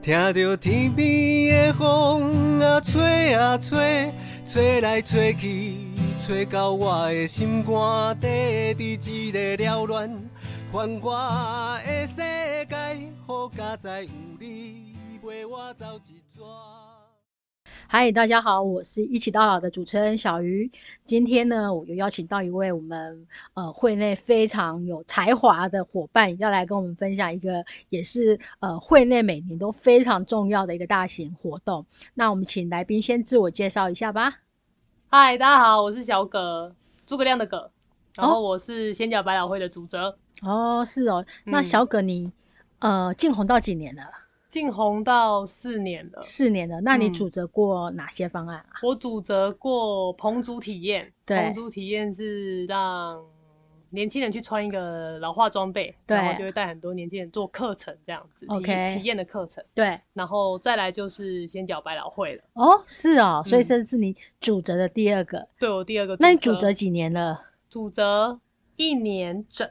听着天边的风啊吹啊吹，吹来吹去，吹到我的心肝底，伫一个了乱繁华的世界，好佳哉有你陪我走一转。嗨，大家好，我是一起到老的主持人小鱼。今天呢，我又邀请到一位我们呃会内非常有才华的伙伴，要来跟我们分享一个也是呃会内每年都非常重要的一个大型活动。那我们请来宾先自我介绍一下吧。嗨，大家好，我是小葛，诸葛亮的葛，然后我是仙角百老汇的主责。哦，是哦，那小葛你呃进红到几年了？进红到四年了，四年了。那你嗯主责过哪些方案啊？我主责过棚主体验，对棚主体验是让年轻人去穿一个老化装备，对然后就会带很多年轻人做课程这样子，体 OK 体验的课程，对，然后再来就是先缴百老汇了，哦，是哦，所以嗯这是你主责的第二个。对我第二个，那你主责几年了？主责一年整，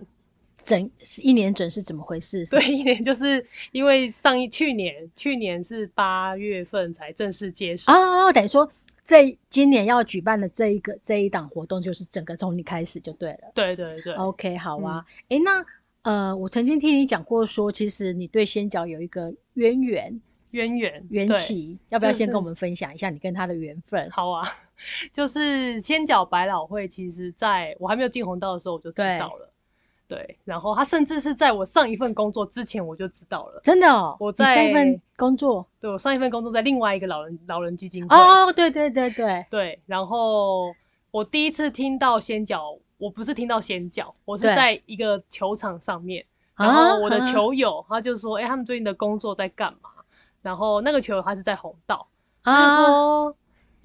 整是一年整是怎么回事？对，一年就是因为上一去年去年是八月份才正式接手，哦，等于说这今年要举办的这一个这一档活动，就是整个从你开始就对了。对对对，OK，好啊。诶，那呃，我曾经听你讲过说，其实你对仙角有一个渊源渊源缘起，要不要先跟我们分享一下你跟他的缘分？好啊，就是仙角百老汇，其实在我还没有进红道的时候我就知道了。对，然后他甚至是在我上一份工作之前我就知道了。真的哦，我在上一份工作对我上一份工作在另外一个老人老人基金会，哦，对对对对，对，然后我第一次听到先脚，我不是听到先脚，我是在一个球场上面，啊然后我的啊球友他就说，哎、他们最近的工作在干嘛？然后那个球友他是在红道，他就啊，说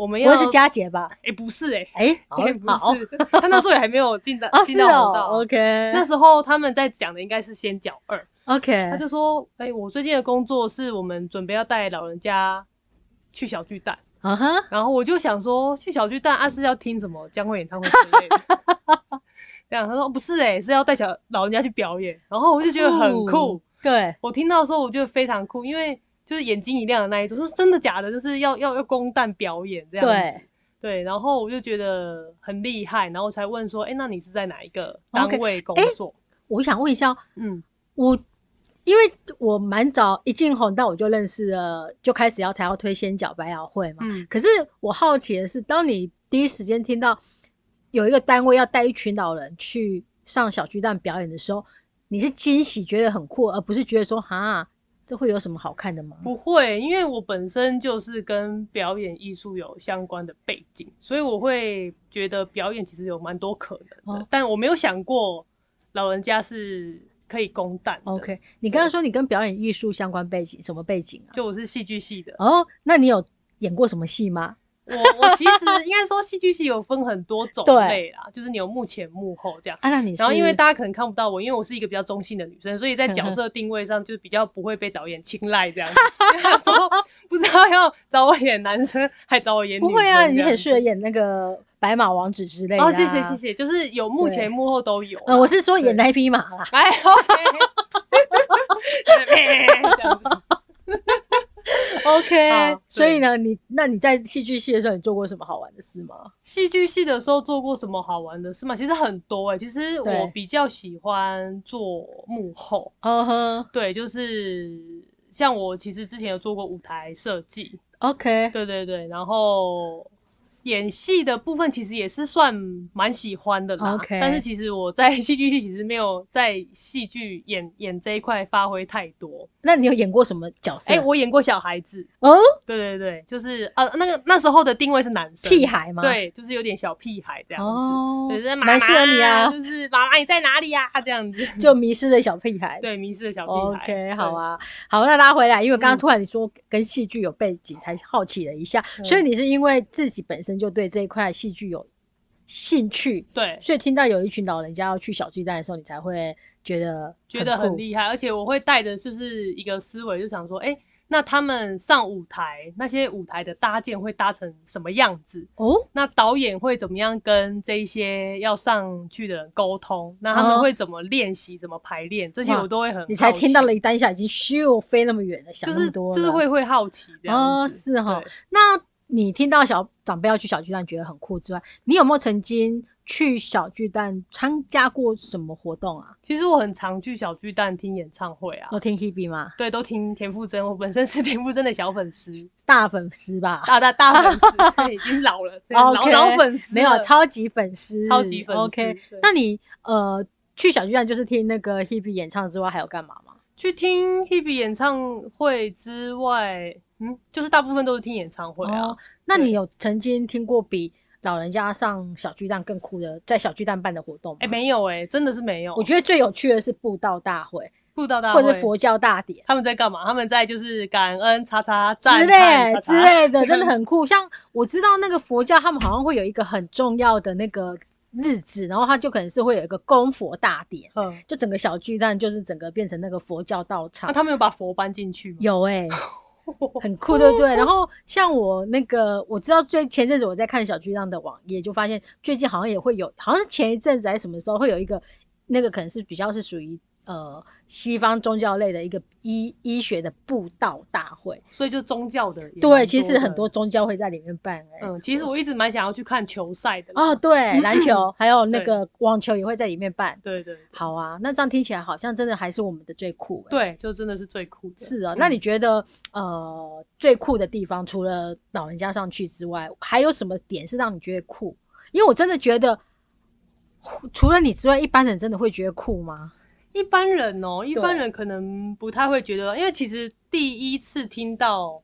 我们不要会是佳杰吧？哎、不是哎、哎，哎、不好是，他那时候也还没有进到啊，进到 红道。，OK，那时候他们在讲的应该是仙角二，OK，他就说：“哎、我最近的工作是我们准备要带老人家去小巨蛋，啊哈，然后我就想说，去小巨蛋啊是要听什么江蕙演唱会之类的。这样他说不是哎、是要带小老人家去表演，然后我就觉得很酷。对，我听到的时候我觉得非常酷，因为就是眼睛一亮的那一种，说真的假的，就是要要要公蛋表演这样子。对，然后我就觉得很厉害，然后才问说，哎、那你是在哪一个单位工作？我想问一下，嗯，我因为我蛮早一进红道我就认识了，就开始要才要推仙角百老汇嘛。嗯可是我好奇的是，当你第一时间听到有一个单位要带一群老人去上小巨蛋表演的时候，你是惊喜觉得很酷，而不是觉得说哈这会有什么好看的吗？不会，因为我本身就是跟表演艺术有相关的背景，所以我会觉得表演其实有蛮多可能的，哦但我没有想过老人家是可以公蛋。OK，你刚刚说你跟表演艺术相关背景，什么背景啊？就我是戏剧系的，哦，那你有演过什么戏吗？我我其实 应该说戏剧系有分很多种类啦，就是你有幕前幕后这样。啊，那你然后因为大家可能看不到我，因为我是一个比较中性的女生，所以在角色定位上就比较不会被导演青睐这样子。因为他说 不知道要找我演男生，还找我演女生。不会啊，你很适合演那个白马王子之类的、啊。哦，谢谢谢。谢，就是有幕前幕后都有我是说演那匹马啦。哎，OK，这样子 OK，所以呢，你那你在戏剧系的时候，你做过什么好玩的事吗？戏剧系的时候做过什么好玩的事吗？其实很多哎、其实我比较喜欢做幕后，嗯哼。对，就是像我其实之前有做过舞台设计，，OK，对对对，然后演戏的部分其实也是算蛮喜欢的啦。OK 但是其实我在戏剧系其实没有在戏剧演演这一块发挥太多。那你有演过什么角色？哎、我演过小孩子，哦，对对对，就是呃，那个那时候的定位是男生，屁孩吗？，对，就是有点小屁孩这样子。哦，就是蛮适合你啊就是妈妈你在哪里呀、这样子。就迷失的小屁孩。对，迷失的小屁孩。OK，好啊，好，那拉回来，因为刚刚嗯突然你说跟戏剧有背景，才好奇了一下，嗯所以你是因为自己本身就对这一块戏剧有兴趣，对。所以听到有一群老人家要去小巨蛋的时候，你才会觉得觉得很酷厉害，而且我会带着就是一个思维，就想说，哎、那他们上舞台，那些舞台的搭建会搭成什么样子？哦，那导演会怎么样跟这些要上去的人沟通？那他们会怎么练习、怎么排练？这些我都会很。你才听到了一单下，已经咻飞那么远了，就是多就是会会好奇这样子。哦，是哈。那你听到小长辈要去小巨蛋，觉得很酷之外，你有没有曾经？去小巨蛋参加过什么活动啊？其实我很常去小巨蛋听演唱会啊。都听 Hebe 吗？对，都听田馥甄。我本身是 田馥甄的小粉丝，大粉丝吧？大大大粉丝，已经老了，老老粉丝，没有超级粉丝，超级粉丝。OK，那你呃去小巨蛋就是听那个 Hebe 演唱之外，还有干嘛吗？去听 Hebe 演唱会之外，嗯，就是大部分都是听演唱会啊。那你有曾经听过比？老人家上小巨蛋更酷的，在小巨蛋办的活动，哎，没有哎，真的是没有。我觉得最有趣的是布道大会，布道大会或者佛教大典，他们在干嘛？他们在就是感恩叉叉之类之类的，真的很酷。像我知道那个佛教，他们好像会有一个很重要的那个日子，然后他就可能是会有一个供佛大典，嗯，就整个小巨蛋就是整个变成那个佛教道场。那他们有把佛搬进去吗？有哎。很酷，对不对？然后像我那个，我知道最前阵子我在看小巨浪的网页，就发现最近好像也会有，好像是前一阵子还是什么时候会有一个，那个可能是比较是属于呃。西方宗教类的一个医医学的布道大会，所以就宗教的对，其实很多宗教会在里面办。嗯，其实我一直蛮想要去看球赛的哦，对，篮球还有那个网球也会在里面办。对对，好啊，那这样听起来好像真的还是我们的最酷。对，就真的是最酷的。是啊，那你觉得呃最酷的地方，除了老人家上去之外，还有什么点是让你觉得酷？因为我真的觉得，除了你之外，一般人真的会觉得酷吗？一般人哦，一般人可能不太会觉得，因为其实第一次听到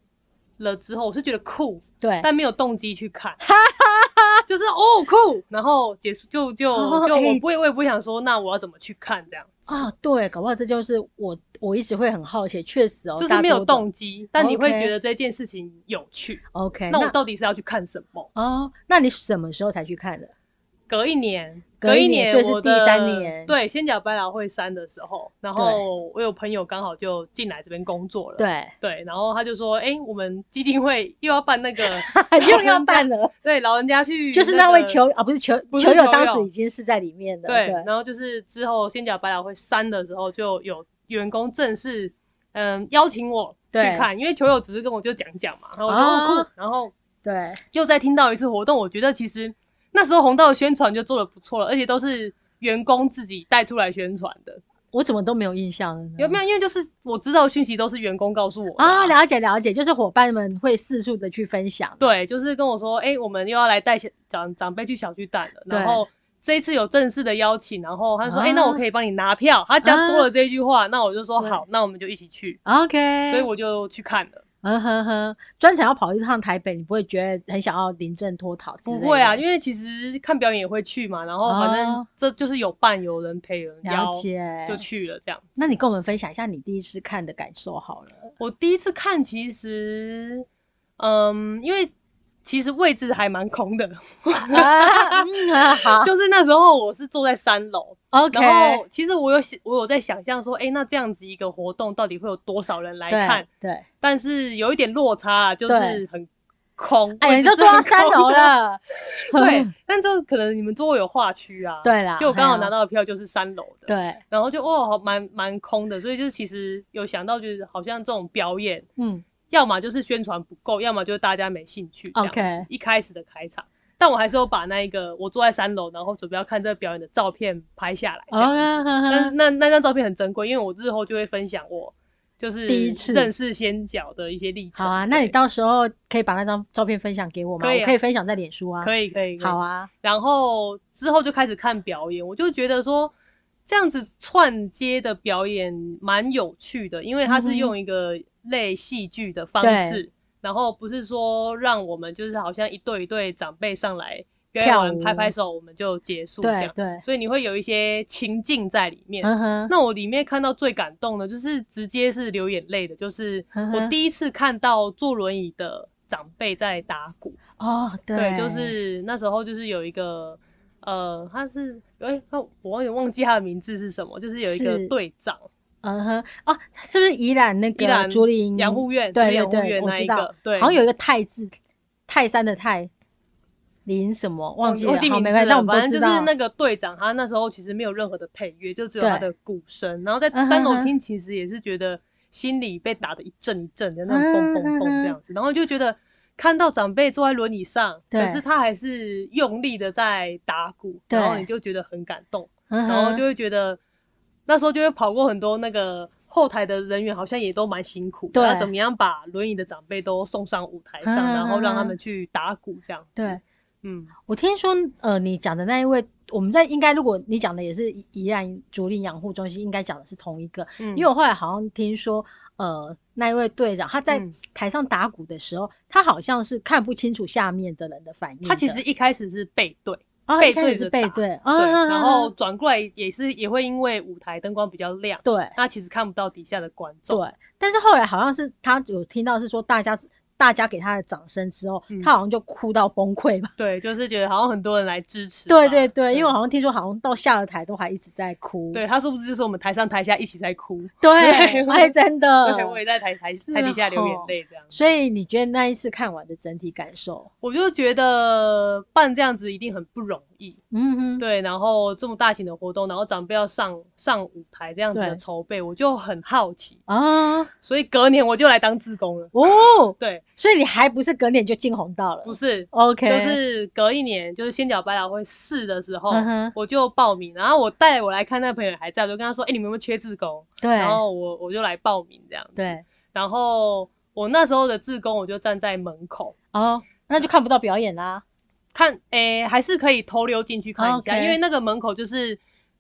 了之后，我是觉得酷，对，但没有动机去看，就是哦酷，然后结束就就就我不会，我也不会想说，那我要怎么去看这样子啊？对，搞不好这就是我我一直会很好奇，确实哦，就是没有动机，但你会觉得这件事情有趣。OK，那我到底是要去看什么？哦，那你什么时候才去看的？隔一年，隔一年，所以是第三年。对，仙脚百老汇三的时候，然后我有朋友刚好就进来这边工作了。对对，然后他就说：“哎，我们基金会又要办那个，又要办了。”对，老人家去，就是那位球啊，不是球球友，当时已经是在里面的。对，然后就是之后仙脚百老汇三的时候，就有员工正式嗯邀请我去看，因为球友只是跟我就讲讲嘛，然后我就酷，然后对，又再听到一次活动，我觉得其实。那时候红道的宣传就做的不错了，而且都是员工自己带出来宣传的。我怎么都没有印象？有没有？因为就是我知道讯息都是员工告诉我啊。了解了解，就是伙伴们会四处的去分享。对，就是跟我说，哎，我们又要来带长长辈去小巨蛋了。然后这一次有正式的邀请，然后他说，哎，那我可以帮你拿票。他加多了这句话，那我就说好，那我们就一起去。OK，所以我就去看了。嗯哼哼，专程要跑一趟台北，你不会觉得很想要临阵脱逃？不会啊，因为其实看表演也会去嘛，然后反正这就是有伴有人陪人，了解就去了这样。那你跟我们分享一下你第一次看的感受好了。我第一次看其实，嗯，因为。其实位置还蛮空的，就是那时候我是坐在三楼，OK。然后其实我有想，我有在想象说，哎，那这样子一个活动到底会有多少人来看？对。但是有一点落差，就是很空，哎，你就坐到三楼了。对。但就可能你们座位有划区啊。对啦。就我刚好拿到的票就是三楼的。对。然后就哦，蛮蛮空的，所以就是其实有想到，就是好像这种表演，嗯。要么就是宣传不够，要么就是大家没兴趣这样子。一开始的开场，但我还是有把那一个我坐在三楼，然后准备要看这个表演的照片拍下来。但是那那张照片很珍贵，因为我日后就会分享我就是第一次认识仙脚的一些历程。好啊，那你到时候可以把那张照片分享给我吗？可以，可以分享在脸书啊。可以，可以。好啊。然后之后就开始看表演，我就觉得说这样子串接的表演蛮有趣的，因为它是用一个。类戏剧的方式，然后不是说让我们就是好像一对一对长辈上来表演完拍拍手我们就结束这样，对，所以你会有一些情境在里面。那我里面看到最感动的，就是直接是流眼泪的，就是我第一次看到坐轮椅的长辈在打鼓。哦，对，就是那时候就是有一个呃，他是哎，我有点忘记他的名字是什么，就是有一个队长。嗯哼，哦，是不是宜兰那个宜兰竹林？养护院，对养护对，院那我知道。一个，，对，好像有一个泰字，泰山的泰，林什么？忘记了，忘记名字反正就是那个队长，他那时候其实没有任何的配乐，就只有他的鼓声，然后在三楼哼听，其实也是觉得心里被打的一阵一阵的那种嘣嘣嘣这样子，然后就觉得看到长辈坐在轮椅上，可是他还是用力的在打鼓，然后你就觉得很感动，然然后就会觉得那时候就会跑过很多那个。后台的人员好像也都蛮辛苦的，对。要怎么样把轮椅的长辈都送上舞台上，嗯然后让他嗯们去打鼓这样子。对，嗯，我听说，呃，你讲的那一位，我们在应该，如果你讲的也是宜宜兰竹林养护中心，应该讲的是同一个，嗯。因为我后来好像听说，呃，那一位队长他在嗯。台上打鼓的时候，他好像是看不清楚下面的人的反应的。他其实一开始是背对，哦，背对着背对，嗯对，然后嗯转过来也是也会因为舞台灯光比较亮，对。他其实看不到底下的观众。对，但是后来好像是他有听到是说大家大家给他的掌声之后，嗯他好像就哭到崩溃吧。对，就是觉得好像很多人来支持。对对对，因为我好像听说好像到下了台都还一直在哭。对他是不是就是我们台上台下一起在哭？对，哎，真的。对，我也在台台台底下流眼哦泪这样。所以你觉得那一次看完的整体感受？我就觉得办这样子一定很不容易，嗯哼，对，然后这么大型的活动，然后长辈要上上舞台这样子的筹备，我就很好奇，啊，所以隔年我就来当志工了。哦，对，所以你还不是隔年就进红道了？不是，，OK，就是隔一年，就是仙脚百老汇四的时候，嗯我就报名，然后我带我来看那个朋友还在，我就跟他说：“哎、你们有没有缺志工？”对，然后我我就来报名这样子。对，然后我那时候的志工，我就站在门口哦，那就看不到表演啦。看，诶、还是可以偷溜进去看一下因为那个门口就是。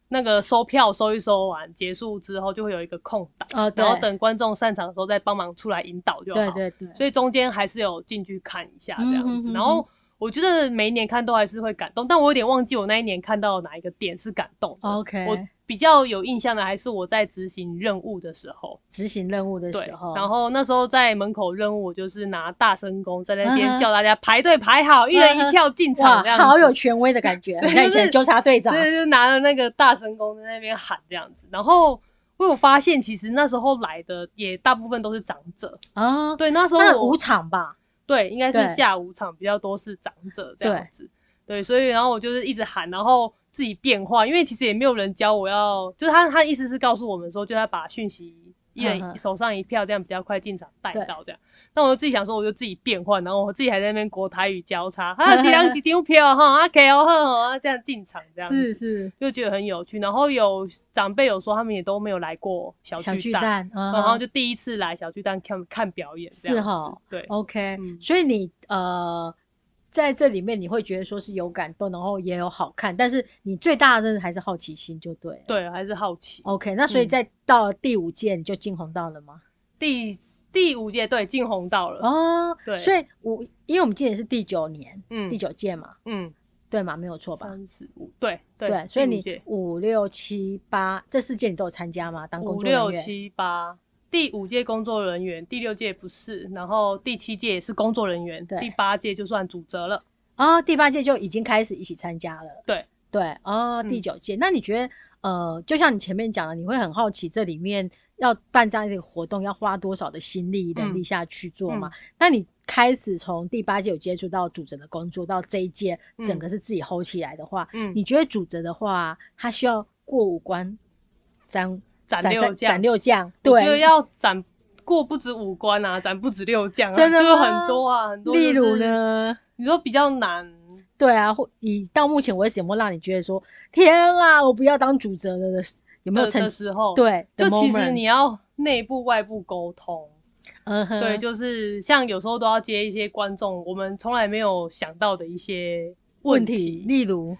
那个收票收一收完结束之后，就会有一个空档，哦，然后等观众散场的时候再帮忙出来引导就好。对对对，所以中间还是有进去看一下这样子。嗯哼哼然后我觉得每一年看都还是会感动，但我有点忘记我那一年看到哪一个点是感动的。OK 我比较有印象的还是我在执行任务的时候，执行任务的对时候，，然后那时候在门口任务，我就是拿大声公在那边叫大家排队排好，一人一票进场哇这样，子。好有权威的感觉，很像以前纠察队长。对，就拿了那个大声公在那边喊这样子。然后我有发现，其实那时候来的也大部分都是长者。啊，对，那时候五场吧，对，应该是下午场比较多是长者这样子。对，所以然后我就是一直喊，然后自己变化，因为其实也没有人教我要，就是他他意思是告诉我们说，就要把讯息一人手上一票，这样比较快进场带到这样。那我就自己想说，我就自己变换，然后我自己还在那边国台语交叉，啊，几两几张票哈，啊，给哦呵啊，这样进场这样是是就觉得很有趣。然后有长辈有说他们也都没有来过小小巨蛋，巨蛋，嗯然后就第一次来小巨蛋看看表演这样子，是哈对。OK，、嗯所以你呃在这里面你会觉得说是有感动，然后也有好看，但是你最大的真的还是好奇心就对了。对，还是好奇。OK，那所以嗯在到了第五届你就进红道了吗？第第五届对进红道了，哦，对所以我因为我们今年是第九年，嗯第九届嘛，嗯，对嘛，没有错吧？三十五，对对对，所以你五六七八这四届你都有参加吗？当工作人员五？六七八，第五届工作人员，第六届不是，然后第七届也是工作人员，对。第八届就算主责了，哦，第八届就已经开始一起参加了。对。对，哦，嗯。第九届，那你觉得呃，就像你前面讲的，你会很好奇这里面要办这样一个活动要花多少的心力、能力下去做嘛？那你开始从第八届有接触到主责的工作，到这一届嗯整个是自己 hold 起来的话，嗯，你觉得主责的话，他需要过五关斩斩六将斩，六将，对，要斩过不止五关啊，斩不止六将啊，真的很多啊，很多。例如？呢？你说比较难，对啊，或以到目前为止有没有让你觉得说，天啊，我不要当主责了的？有没有曾的的时候，，对？就其实你要内部外部沟通。嗯哼，对，就是像有时候都要接一些观众我们从来没有想到的一些问题，题，例如，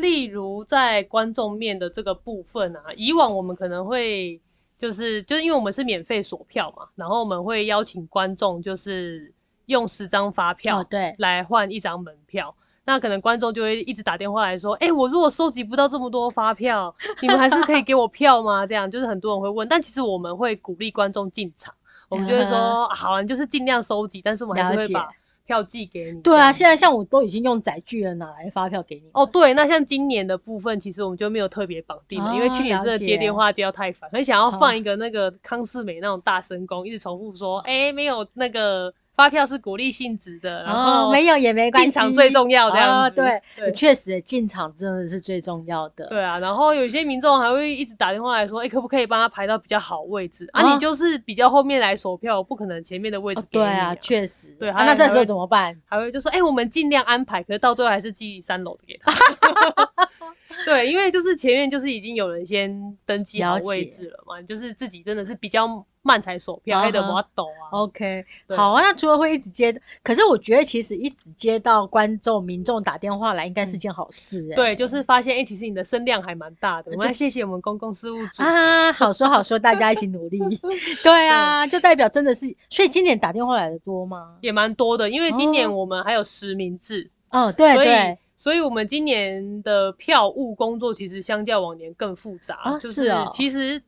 例如在观众面的这个部分啊，以往我们可能会就是就是因为我们是免费锁票嘛，然后我们会邀请观众就是用十张发票哦，对，来换一张门票。那可能观众就会一直打电话来说：“哎、我如果收集不到这么多发票，你们还是可以给我票吗？”这样就是很多人会问，但其实我们会鼓励观众进场，我们就会说：“好、啊，你就是尽量收集，但是我们还是会把票寄给你。对啊，现在像我都已经用载具了，哪来发票给你？哦，对，那像今年的部分，其实我们就没有特别绑定了，因为哦去年真的接电话接到太烦，很想要哦放一个那个康世美那种大声公，一直重复说，哎、没有那个发票是鼓励性质的，然后、哦，没有也没关系，进场最重要这样子哦对，对确实进场真的是最重要的。对啊，然后有些民众还会一直打电话来说，哎、可不可以帮他排到比较好位置啊？哦你就是比较后面来锁票，不可能前面的位置哦给你、对啊，确实。对啊那这时候怎么办？还会就说，哎、我们尽量安排，可是到最后还是寄三楼的给他。对，因为就是前面就是已经有人先登记好位置了嘛，你就是自己真的是比较慢才锁票，还我抖啊。OK，好啊。那除了会一直接，可是我觉得其实一直接到观众、民众打电话来，应该是件好事哎、对，就是发现，哎、其实你的声量还蛮大的。我们要谢谢我们公共事务组。啊，好说好说，大家一起努力。对啊，就代表真的是，所以今年打电话来的多吗？也蛮多的，因为今年哦我们还有实名制，哦，对对，所以我们今年的票务工作其实相较往年更复杂，啊就是哦其实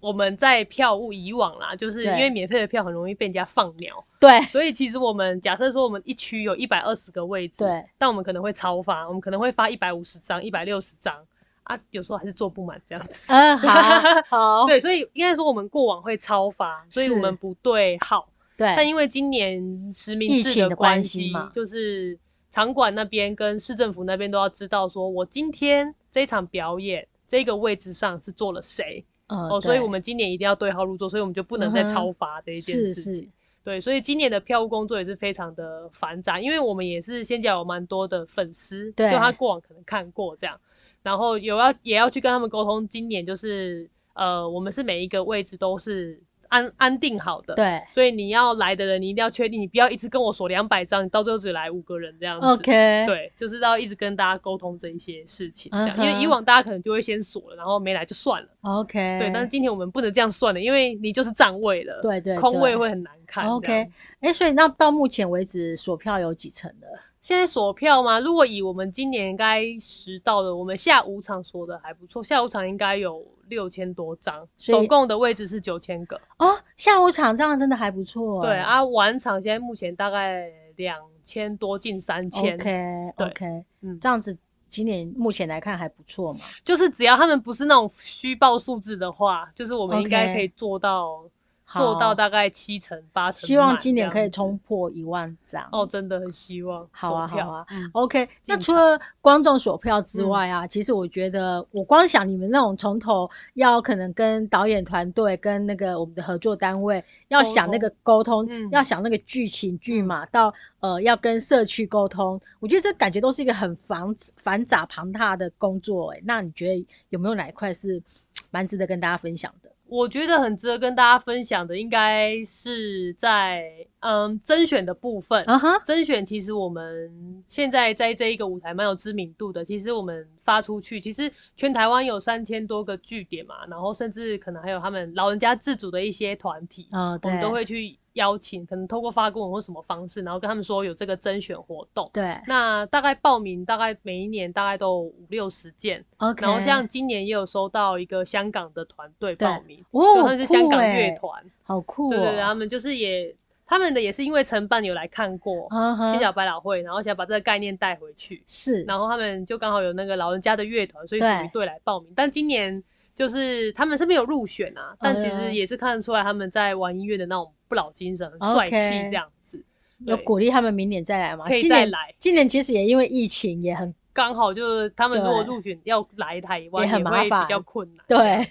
我们在票务以往啦，就是因对为免费的票很容易被人家放鸟，对所以其实我们假设说我们一区有一百二十个位置，对，但我们可能会超发，我们可能会发一百五十张、一百六十张啊，有时候还是做不满这样子。嗯，好 好，对，所以应该说我们过往会超发，所以我们不对号。对但，因为今年实名制的关关系嘛就是场馆那边跟市政府那边都要知道，说我今天这场表演这个位置上是坐了谁、嗯哦，所以我们今年一定要对号入座，所以我们就不能再超发这一件事情。是，对，所以今年的票务工作也是非常的繁杂，因为我们也是先讲有蛮多的粉丝，对。就他过往可能看过这样，然后有要也要去跟他们沟通，今年就是呃，我们是每一个位置都是安安定好的，对所以你要来的人，你一定要确定，你不要一直跟我锁两百张，你到最后只来五个人这样子。，OK，，对，就是要一直跟大家沟通这一些事情，这样，因为以往大家可能就会先锁了，然后没来就算了，OK，对。但是今天我们不能这样算了，因为你就是占位了，对对空位会很难看。OK 哎，所以那到目前为止锁票有几层的？现在锁票吗？如果以我们今年该实到的，我们下午场锁的还不错，下午场应该有六千多张，总共的位置是九千个。哦，下午场这样真的还不错哎。对啊，晚场现在目前大概两千多，近三千。OK OK，嗯这样子今年目前来看还不错嘛。就是只要他们不是那种虚报数字的话，就是我们应该可以做到好做到大概七成八成。希望今年可以冲破一万张。哦，真的很希望。好啊好啊嗯 OK，那除了观众锁票之外啊，其实我觉得我光想你们那种从头要可能跟导演团队、跟那个我们的合作单位要想那个沟通，嗯要想那个剧情剧码，到呃要跟社区沟通，我觉得这感觉都是一个很繁繁杂庞大的工作、欸。那你觉得有没有哪一块是蛮值得跟大家分享的？我觉得很值得跟大家分享的，应该是在嗯甄选的部分。啊哈，甄选其实我们现在在这一个舞台蛮有知名度的。其实我们发出去，其实全台湾有三千多个据点嘛，然后甚至可能还有他们老人家自主的一些团体，我们都会去邀请，可能透过发公文或什么方式，然后跟他们说有这个甄选活动。对。那大概报名，大概每一年大概都有五六十件，，OK，然后像今年也有收到一个香港的团队对。报名，哦就他们是香港乐团，好酷、哦，对对对，他们就是也他们的也是因为承办有来看过啊哈新角百老汇，然后想把这个概念带回去，是，然后他们就刚好有那个老人家的乐团，所以组一队来报名。但今年就是他们是没有入选啊，但其实也是看得出来他们在玩音乐的那种不老精神，很帅气这样子。有鼓励他们明年再来吗？可以再来今年其实也因为疫情也很刚好就是他们如果入选要来台湾也很麻烦会比较困难。对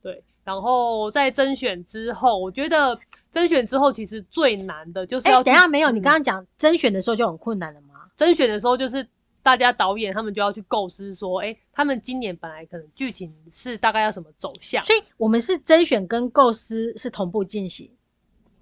对，然后在甄选之后，我觉得甄选之后其实最难的就是哎、要去。等一下没有，你嗯刚刚讲甄选的时候就很困难了吗？甄选的时候，就是大家导演他们就要去构思说，哎、他们今年本来可能剧情是大概要什么走向，所以我们是甄选跟构思是同步进行，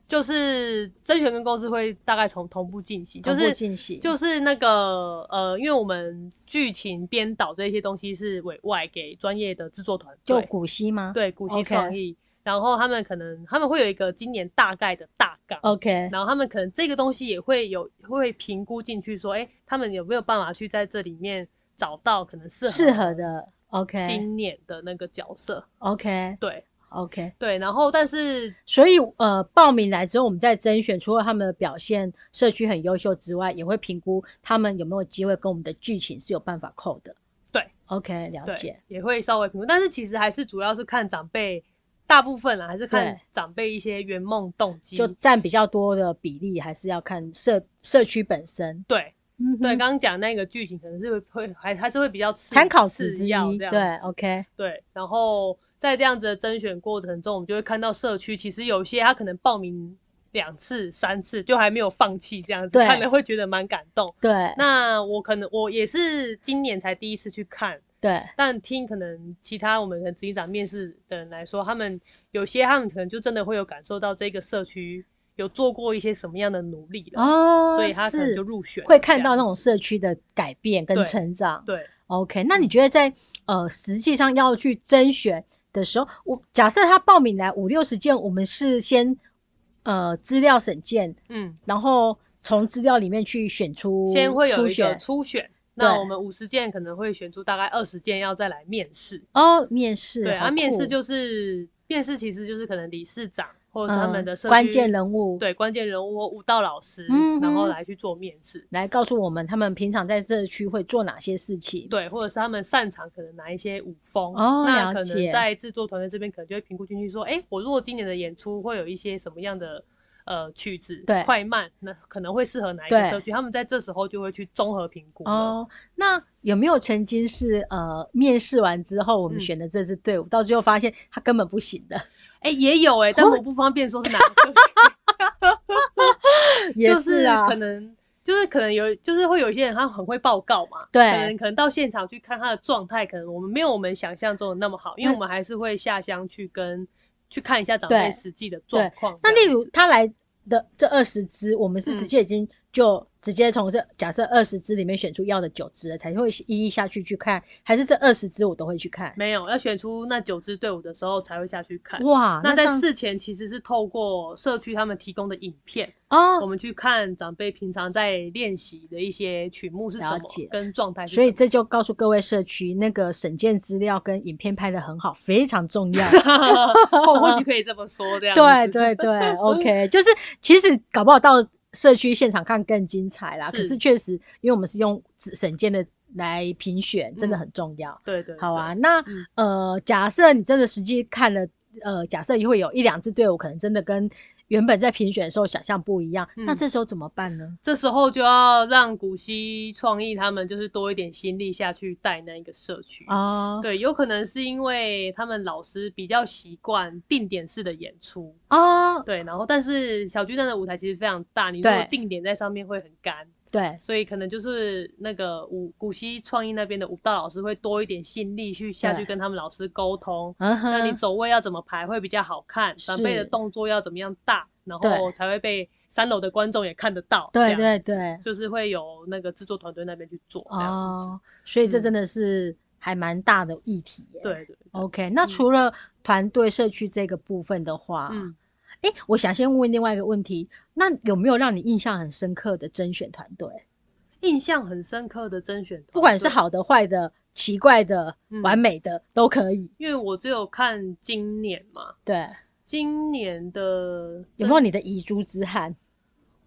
就是甄选跟公司会大概从同步进行，就是进行，就是那个呃，因为我们剧情编导这些东西是委外给专业的制作团队。就队，古稀吗？对古希 OK 创意然后他们可能他们会有一个今年大概的大纲。，OK，然后他们可能这个东西也会有会评估进去，说，哎，他们有没有办法去在这里面找到可能适合适合的，OK，今年的那个角色？OK，对，OK，对，然后但是所以呃，报名来之后，我们在甄选，除了他们的表现社区很优秀之外，也会评估他们有没有机会跟我们的剧情是有办法扣的。对，OK，了解。也会稍微评估，但是其实还是主要是看长辈，大部分啦还是看长辈一些圆梦动机。就占比较多的比例，还是要看社社区本身。对嗯对，刚刚讲那个剧情可能是会会还还是会比较参考次要这样对，OK，对，然后在这样子的甄选过程中，我们就会看到社区其实有些他可能报名两次、三次就还没有放弃，这样子对看了会觉得蛮感动。对那我可能我也是今年才第一次去看，对。但听可能其他我们可能执行长面试的人来说，他们有些他们可能就真的会有感受到这个社区有做过一些什么样的努力了，哦，所以他可能是。就入选会看到那种社区的改变跟成长。对。OK，那你觉得在呃实际上要去甄选的时候，我假设他报名来五六十件，我们是先呃资料审件，嗯，然后从资料里面去选出先会有一个初选，那我们五十件可能会选出大概二十件要再来面试。哦，面试对，啊，面试就是面试，其实就是可能理事长或者是他们的嗯关键人物，对关键人物或舞蹈老师，嗯然后来去做面试。来告诉我们他们平常在社区会做哪些事情。对，或者是他们擅长可能哪一些舞风，哦那可能在制作团队这边可能就会评估进去，说，哎、我如果今年的演出会有一些什么样的呃曲子，对快慢，那可能会适合哪一个对社区，他们在这时候就会去综合评估。哦，那有没有曾经是呃面试完之后，我们嗯选的这支队伍，到最后发现他根本不行的，哎、也有哎、但我不方便说是哪个社区。也就是啊，可能就是可能有，就是会有一些人他很会报告嘛，对可能可能到现场去看他的状态，可能我们没有我们想象中的那么好，因为我们还是会下乡去跟去看一下长对辈实际的状况。那例如他来的这二十只，我们是嗯直接已经就直接从这假设二十支里面选出要的九支了，才会一一下去去看，还是这二十支我都会去看？没有要选出那九支队伍的时候才会下去看。哇，那在事前其实是透过社区他们提供的影片，我哦，们去看长辈平常在练习的一些曲目是什么，跟状态。所以这就告诉各位社区，那个审件资料跟影片拍的很好，非常重要。或 或许可以这么说，这样对子对对，OK，就是其实搞不好到社区现场看更精彩啦。是可是确实，因为我们是用审件的来评选，真的嗯很重要。对对，好啊，那、嗯呃，假设你真的实际看了，呃，假设会有一两支队伍可能真的跟原本在评选的时候想象不一样，那嗯这时候怎么办呢？这时候就要让古希创意他们就是多一点心力下去带那一个社区。啊对，有可能是因为他们老师比较习惯定点式的演出，啊，对，然后但是小巨蛋的舞台其实非常大，你如果定点在上面会很干，对所以可能就是那个舞古稀创意那边的舞蹈老师会多一点心力去下去跟他们老师沟通，嗯那你，走位要怎么排会比较好看，长辈的动作要怎么样大，然后才会被三楼的观众也看得到。对对对就是会有那个制作团队那边去做这样子。哦，所以这嗯真的是还蛮大的议题耶。对对对，OK，那除了团队社区这个部分的话，嗯，哎、我想先问另外一个问题，那有没有让你印象很深刻的甄选团队？印象很深刻的甄选不管是好的、坏的、奇怪的、嗯完美的都可以。因为我只有看今年嘛，对，今年的有没有你的遗珠之憾？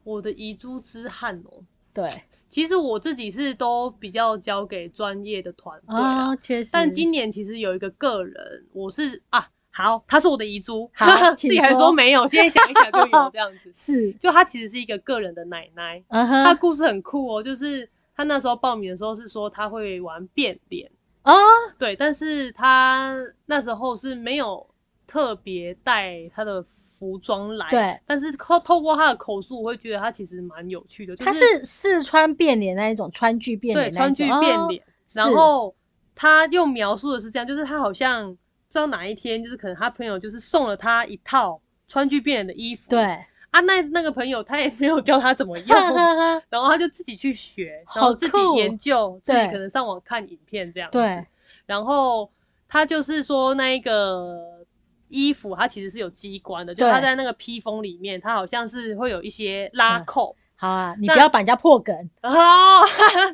我的遗珠之憾哦？对其实我自己是都比较交给专业的团队啊，啊，确实。但今年其实有一个个人，我是啊，好，他是我的遗珠，好 自己还说说。没有，现在想一想就有这样子。是，就他其实是一个个人的奶奶，他故事很酷哦，就是他那时候报名的时候是说他会玩变脸，啊，对，但是他那时候是没有特别带他的服装来，对，但是透透过他的口述，我会觉得他其实蛮有趣的，就他是试穿变脸那一种川剧变脸对，川剧变哦脸，然后他又描述的是这样，就是他好像不知道哪一天，就是可能他朋友就是送了他一套川剧变脸的衣服，对，啊，那那个朋友他也没有教他怎么用，然后他就自己去学，然后自己研究，自己可能上网看影片这样子。对，然后他就是说那一个衣服它其实是有机关的，就对它在那个披风里面，它好像是会有一些拉扣。好啊，你不要把人家破梗，哦，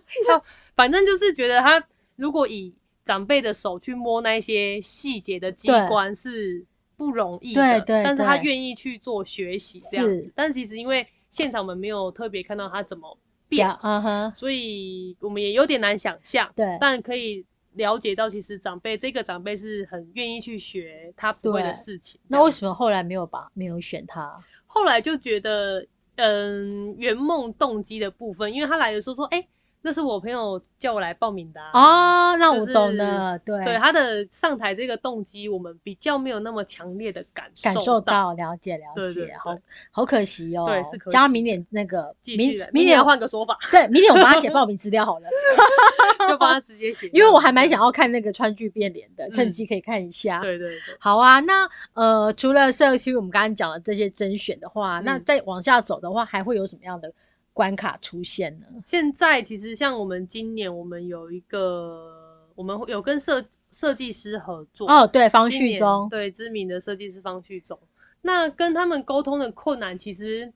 反正就是觉得他如果以长辈的手去摸那一些细节的机关是不不容易的，对对但是他对愿意去做学习这样子。但其实因为现场我们没有特别看到他怎么变，表嗯哼，所以我们也有点难想象。对但可以了解到，其实长辈这个长辈是很愿意去学他不会的事情。那为什么后来没有把没有选他？后来就觉得，嗯，圆梦动机的部分，因为他来的时候说，哎、那是我朋友叫我来报名的、啊。哦，那我就是懂了，对对他的上台这个动机，我们比较没有那么强烈的感感受到。了解了解，对对对好好可惜哦。对是可惜叫他明年那个明明年要换个说法，对明年我帮他写 报名资料好了，就帮他直接写。因为我还蛮想要看那个川剧变脸的，趁嗯机可以看一下。对对对，好啊，那呃，除了社区我们刚刚讲的这些甄选的话，那嗯再往下走的话，还会有什么样的关卡出现呢？现在其实像我们今年，我们有一个，我们会有跟设设计师合作哦，对，方旭中，对知名的设计师方旭中。那跟他们沟通的困难，其实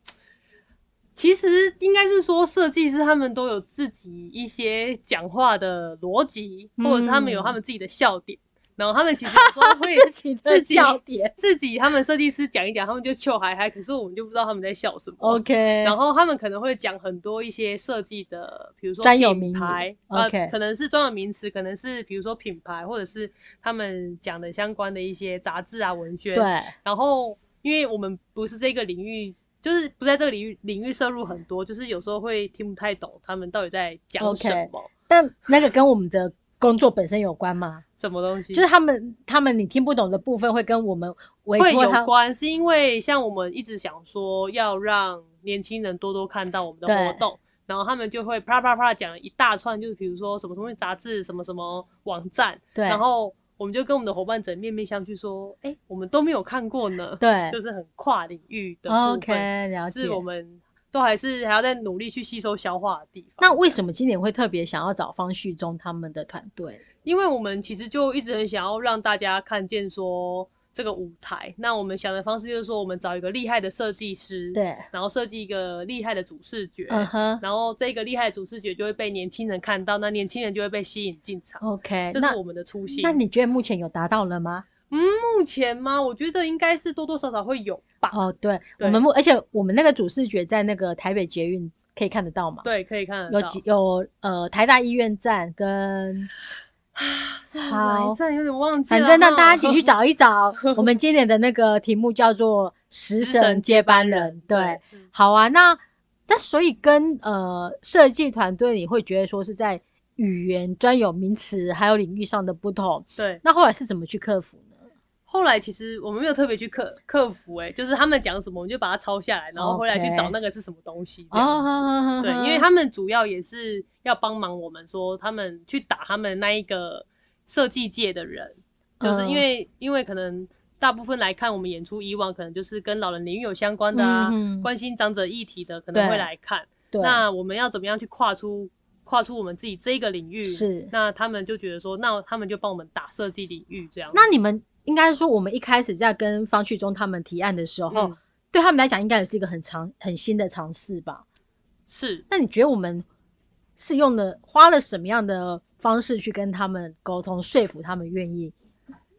其实应该是说，设计师他们都有自己一些讲话的逻辑，或者是他们有他们自己的笑点。然后他们其实有时候会 自己自己笑点自己他们设计师讲一讲，他们就笑嗨嗨，可是我们就不知道他们在笑什么。，OK，然后他们可能会讲很多一些设计的，比如说专有名牌，OK 呃，可能是专有名词，可能是比如说品牌，或者是他们讲的相关的一些杂志啊、文宣。对。然后，因为我们不是这个领域，就是不在这个领域领域摄入很多，就是有时候会听不太懂他们到底在讲什么但那个跟我们的工作本身有关吗？什么东西，就是他们他们你听不懂的部分会跟我们委会有关，是因为像我们一直想说要让年轻人多多看到我们的活动，然后他们就会啪啪啪讲了一大串，就是比如说什么东西杂志、什么什么网站，对。然后我们就跟我们的伙伴者面面相觑说，哎、我们都没有看过呢，对。就是很跨领域的部分 OK 了解。是。我们都还是还要在努力去吸收消化的地方。那为什么今年会特别想要找方旭中他们的团队？因为我们其实就一直很想要让大家看见说这个舞台，那我们想的方式就是说，我们找一个厉害的设计师，，对，然后设计一个厉害的主视觉，嗯哼然后这个厉害的主视觉就会被年轻人看到，那年轻人就会被吸引进场，，OK，这是我们的初心。那你觉得目前有达到了吗？目前吗？我觉得应该是多多少少会有吧。哦，对，对我们目而且我们那个主视觉在那个台北捷运可以看得到嘛？，对，可以看得到。有几有呃台大医院站跟 哪一站有点忘记了，反正让大家一起去找一找。我们今年的那个题目叫做“食神接班人”，对，嗯好啊。那那所以跟呃设计团队，你会觉得说是在语言专有名词还有领域上的不同，对。那后来是怎么去克服呢？后来其实我们没有特别去克克服、欸，就是他们讲什么，我们就把它抄下来，然后回来去找那个是什么东西。这样子哦，对，因为他们主要也是要帮忙我们说，他们去打他们那一个设计界的人，就是嗯因为、因为可能大部分来看我们演出，以往可能就是跟老人领域有相关的啊，嗯关心长者议题的可能会对来看。对，那我们要怎么样去跨出跨出我们自己这个领域？是那他们就觉得说，那他们就帮我们打设计领域这样。那你们应该说，我们一开始在跟方旭中他们提案的时候，嗯对他们来讲应该也是一个很长很新的尝试吧？是那你觉得我们是用的花了什么样的方式去跟他们沟通，说服他们愿意？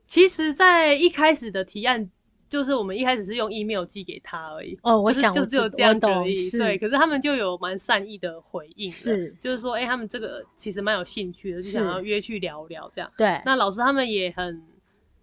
其实，在一开始的提案，就是我们一开始是用 email 寄给他而已。哦，我就是想就只有这样而已，是对。可是他们就有蛮善意的回应，是就是说，哎、他们这个其实蛮有兴趣的，就想要约去聊聊这样。对，那老师他们也很，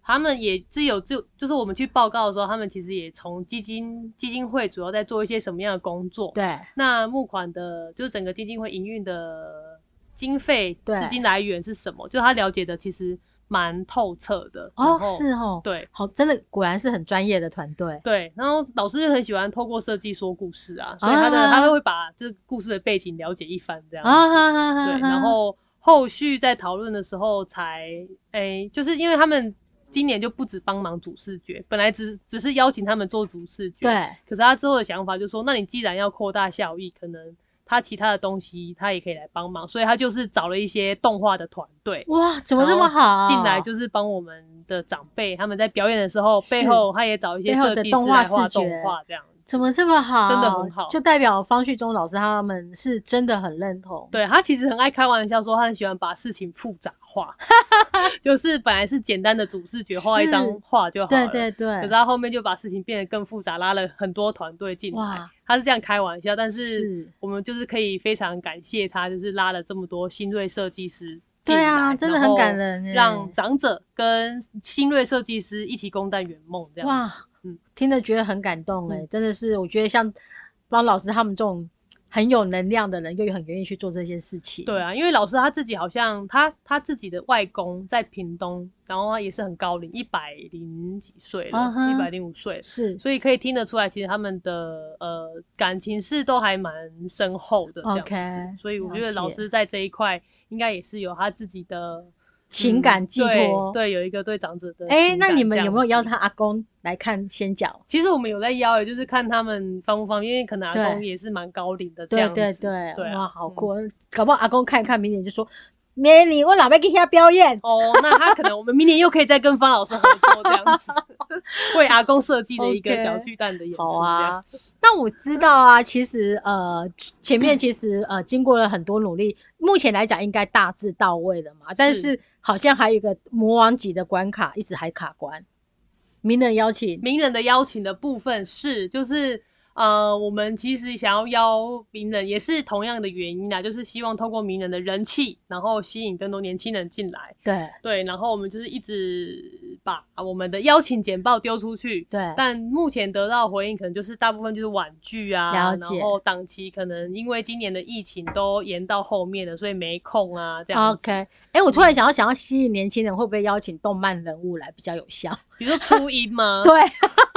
他们也是有就就是我们去报告的时候，他们其实也从基金基金会主要在做一些什么样的工作。对那募款的，就是整个基金会营运的经费对资金来源是什么？就他了解的其实蛮透彻的。哦是哦，对好，真的果然是很专业的团队。对，然后老师就很喜欢透过设计说故事啊，所以他的、啊他会把这个故事的背景了解一番这样子。啊哈哈哈对，然后后续在讨论的时候才，哎、就是因为他们今年就不止帮忙主视觉，本来只只是邀请他们做主视觉，。对可是他之后的想法就是说，那你既然要扩大效益，可能他其他的东西他也可以来帮忙，所以他就是找了一些动画的团队。哇，怎么这么好？进来就是帮我们的长辈，他们在表演的时候，背后他也找一些设计师来画动画这样子。怎么这么好？真的很好就代表方旭中老师他们是真的很认同。对他其实很爱开玩笑，说他很喜欢把事情复杂化，就是本来是简单的主视觉画一张是画就好对了，对对，可是他后面就把事情变得更复杂，拉了很多团队进来哇。他是这样开玩笑，但是是我们就是可以非常感谢他，就是拉了这么多新锐设计师。对啊真的很感人让长者跟新锐设计师一起共担圆梦，这样子。哇，嗯听得觉得很感动哎、嗯。真的是，我觉得像方老师他们这种很有能量的人，又很愿意去做这些事情。对啊，因为老师他自己好像他他自己的外公在屏东，然后他也是很高龄，一百零几岁了一百零五岁，是。所以可以听得出来，其实他们的呃感情是都还蛮深厚的这样子。所以我觉得老师在这一块应该也是有他自己的情感寄托。嗯对，有一个对长者的。哎、那你们有没有邀他？阿公来看仙脚？其实我们有在邀，也就是看他们方不方便，因为可能阿公也是蛮高龄的这对样子。对对，对啊哇，好嗯酷！搞不好阿公看一看，明年就说：“明年我老爸给他表演。哦，那他可能我们明年又可以再跟方老师合作这样子，为阿公设计的一个小巨蛋的演出。好啊，但我知道啊，其实呃，前面其实呃，经过了很多努力，目前来讲应该大致到位了嘛。但是好像还有一个魔王级的关卡一直还卡关，名人邀请，名人的邀请的部分是，就是呃，我们其实想要邀名人，也是同样的原因啊，就是希望透过名人的人气，然后吸引更多年轻人进来。对对，然后我们就是一直把我们的邀请简报丢出去。对，但目前得到的回应可能就是大部分就是婉拒啊，然后档期可能因为今年的疫情都延到后面了，所以没空啊，这样子。OK，哎、我突然想要想要吸引年轻人，会不会邀请动漫人物来比较有效？比如说初音吗？对，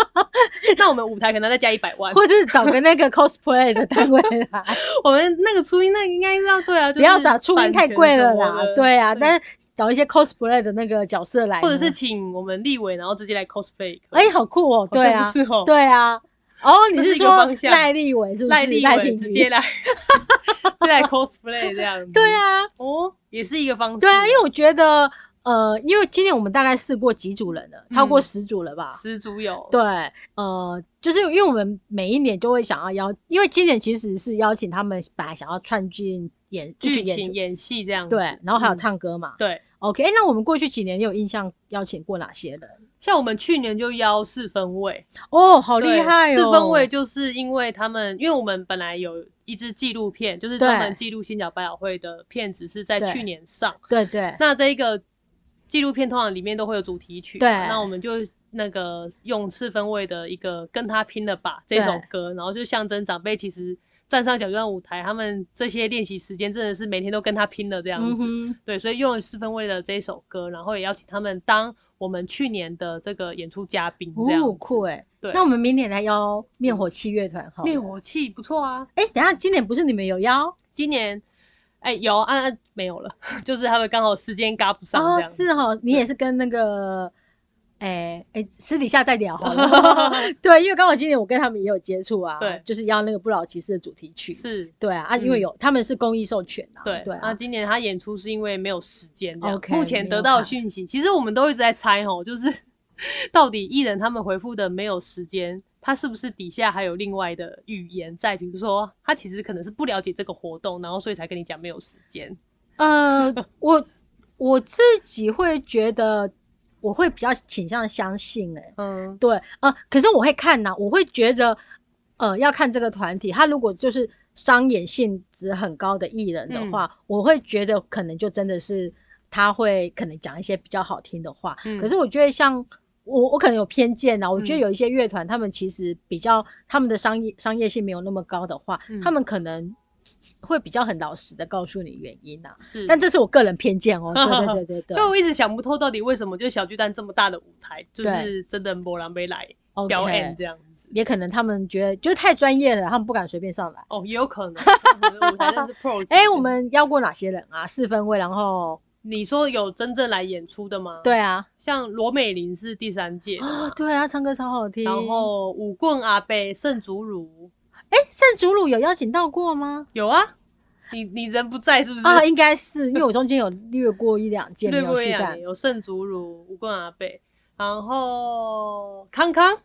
那我们舞台可能再加一百万。或是找个那个 cosplay 的单位来，我们那个初音那个应该要对啊，不要找初音太贵了啦的。对啊，但是找一些 cosplay 的那个角色来，或者是请我们立委，然后直接来 cosplay。哎、好酷哦、对啊对啊。哦，你是说赖立伟是不是？赖立委赖品妤直接来，直接来 cosplay 这样子。对啊，哦，也是一个方式。对啊，因为我觉得，呃，因为今年我们大概试过几组人了，超过嗯十组了吧？十组有。对，呃，就是因为我们每一年就会想要邀，因为今年其实是邀请他们本来想要串进演剧情演戏这样子。对，然后还有嗯唱歌嘛。对，OK，诶那我们过去几年你有印象邀请过哪些人？像我们去年就邀四分位，哦，好厉害哦！四分位就是因为他们，因为我们本来有一支纪录片，就是专门记录新角百老汇的片子，是在去年上。对对那这一个纪录片通常里面都会有主题曲，对那我们就那个用四分位的一个跟他拼了吧这首歌，然后就象征长辈其实站上小巨蛋舞台，他们这些练习时间真的是每天都跟他拼了这样子。嗯，对，所以用了四分位的这一首歌，然后也邀请他们当我们去年的这个演出嘉宾，这样酷哎。对，那我们明年来邀灭火器乐团哈。灭火器不错啊，哎，等一下今年不是你们有邀今年哎、有啊啊没有了，就是他们刚好时间赶不上哦？是哦，你也是跟那个。哎哎，私底下再聊好了。对，因为刚好今年我跟他们也有接触啊，对就是要那个不老骑士的主题曲。是，对啊，啊，嗯因为有他们是公益授权啊。对对啊那，今年他演出是因为没有时间这样 OK，目前得到的讯息，其实我们都一直在猜哦，就是 到底艺人他们回复的没有时间，他是不是底下还有另外的语言在？比如说他其实可能是不了解这个活动，然后所以才跟你讲没有时间。呃，我我自己会觉得，我会比较倾向相信、欸，嗯，对，呃，可是我会看呐、我会觉得，呃，要看这个团体，他如果就是商演性质很高的艺人的话，嗯我会觉得可能就真的是他会可能讲一些比较好听的话。嗯可是我觉得像我，我可能有偏见呐、我觉得嗯有一些乐团，他们其实比较他们的商业商业性没有那么高的话，嗯他们可能会比较很老实的告诉你原因呐、是。但这是我个人偏见哦，对对对对 对，就我一直想不透，到底为什么就小巨蛋这么大的舞台，就是真的波兰没来表演这样子。也可能他们觉得就是太专业了，他们不敢随便上来。哦，也有可能，舞台真是 pro。哎、我们邀过哪些人啊？四分位，然后你说有真正来演出的吗？，对啊，像罗美玲是第三届的嘛哦，对啊，唱歌超好听。然后舞棍阿贝圣祖鲁哎，圣祖鲁有邀请到过吗？有啊，你你人不在是不是？啊，应该是，因为我中间有略过一两件没略有去看过一两年。有圣祖鲁、舞棍阿贝，然后康康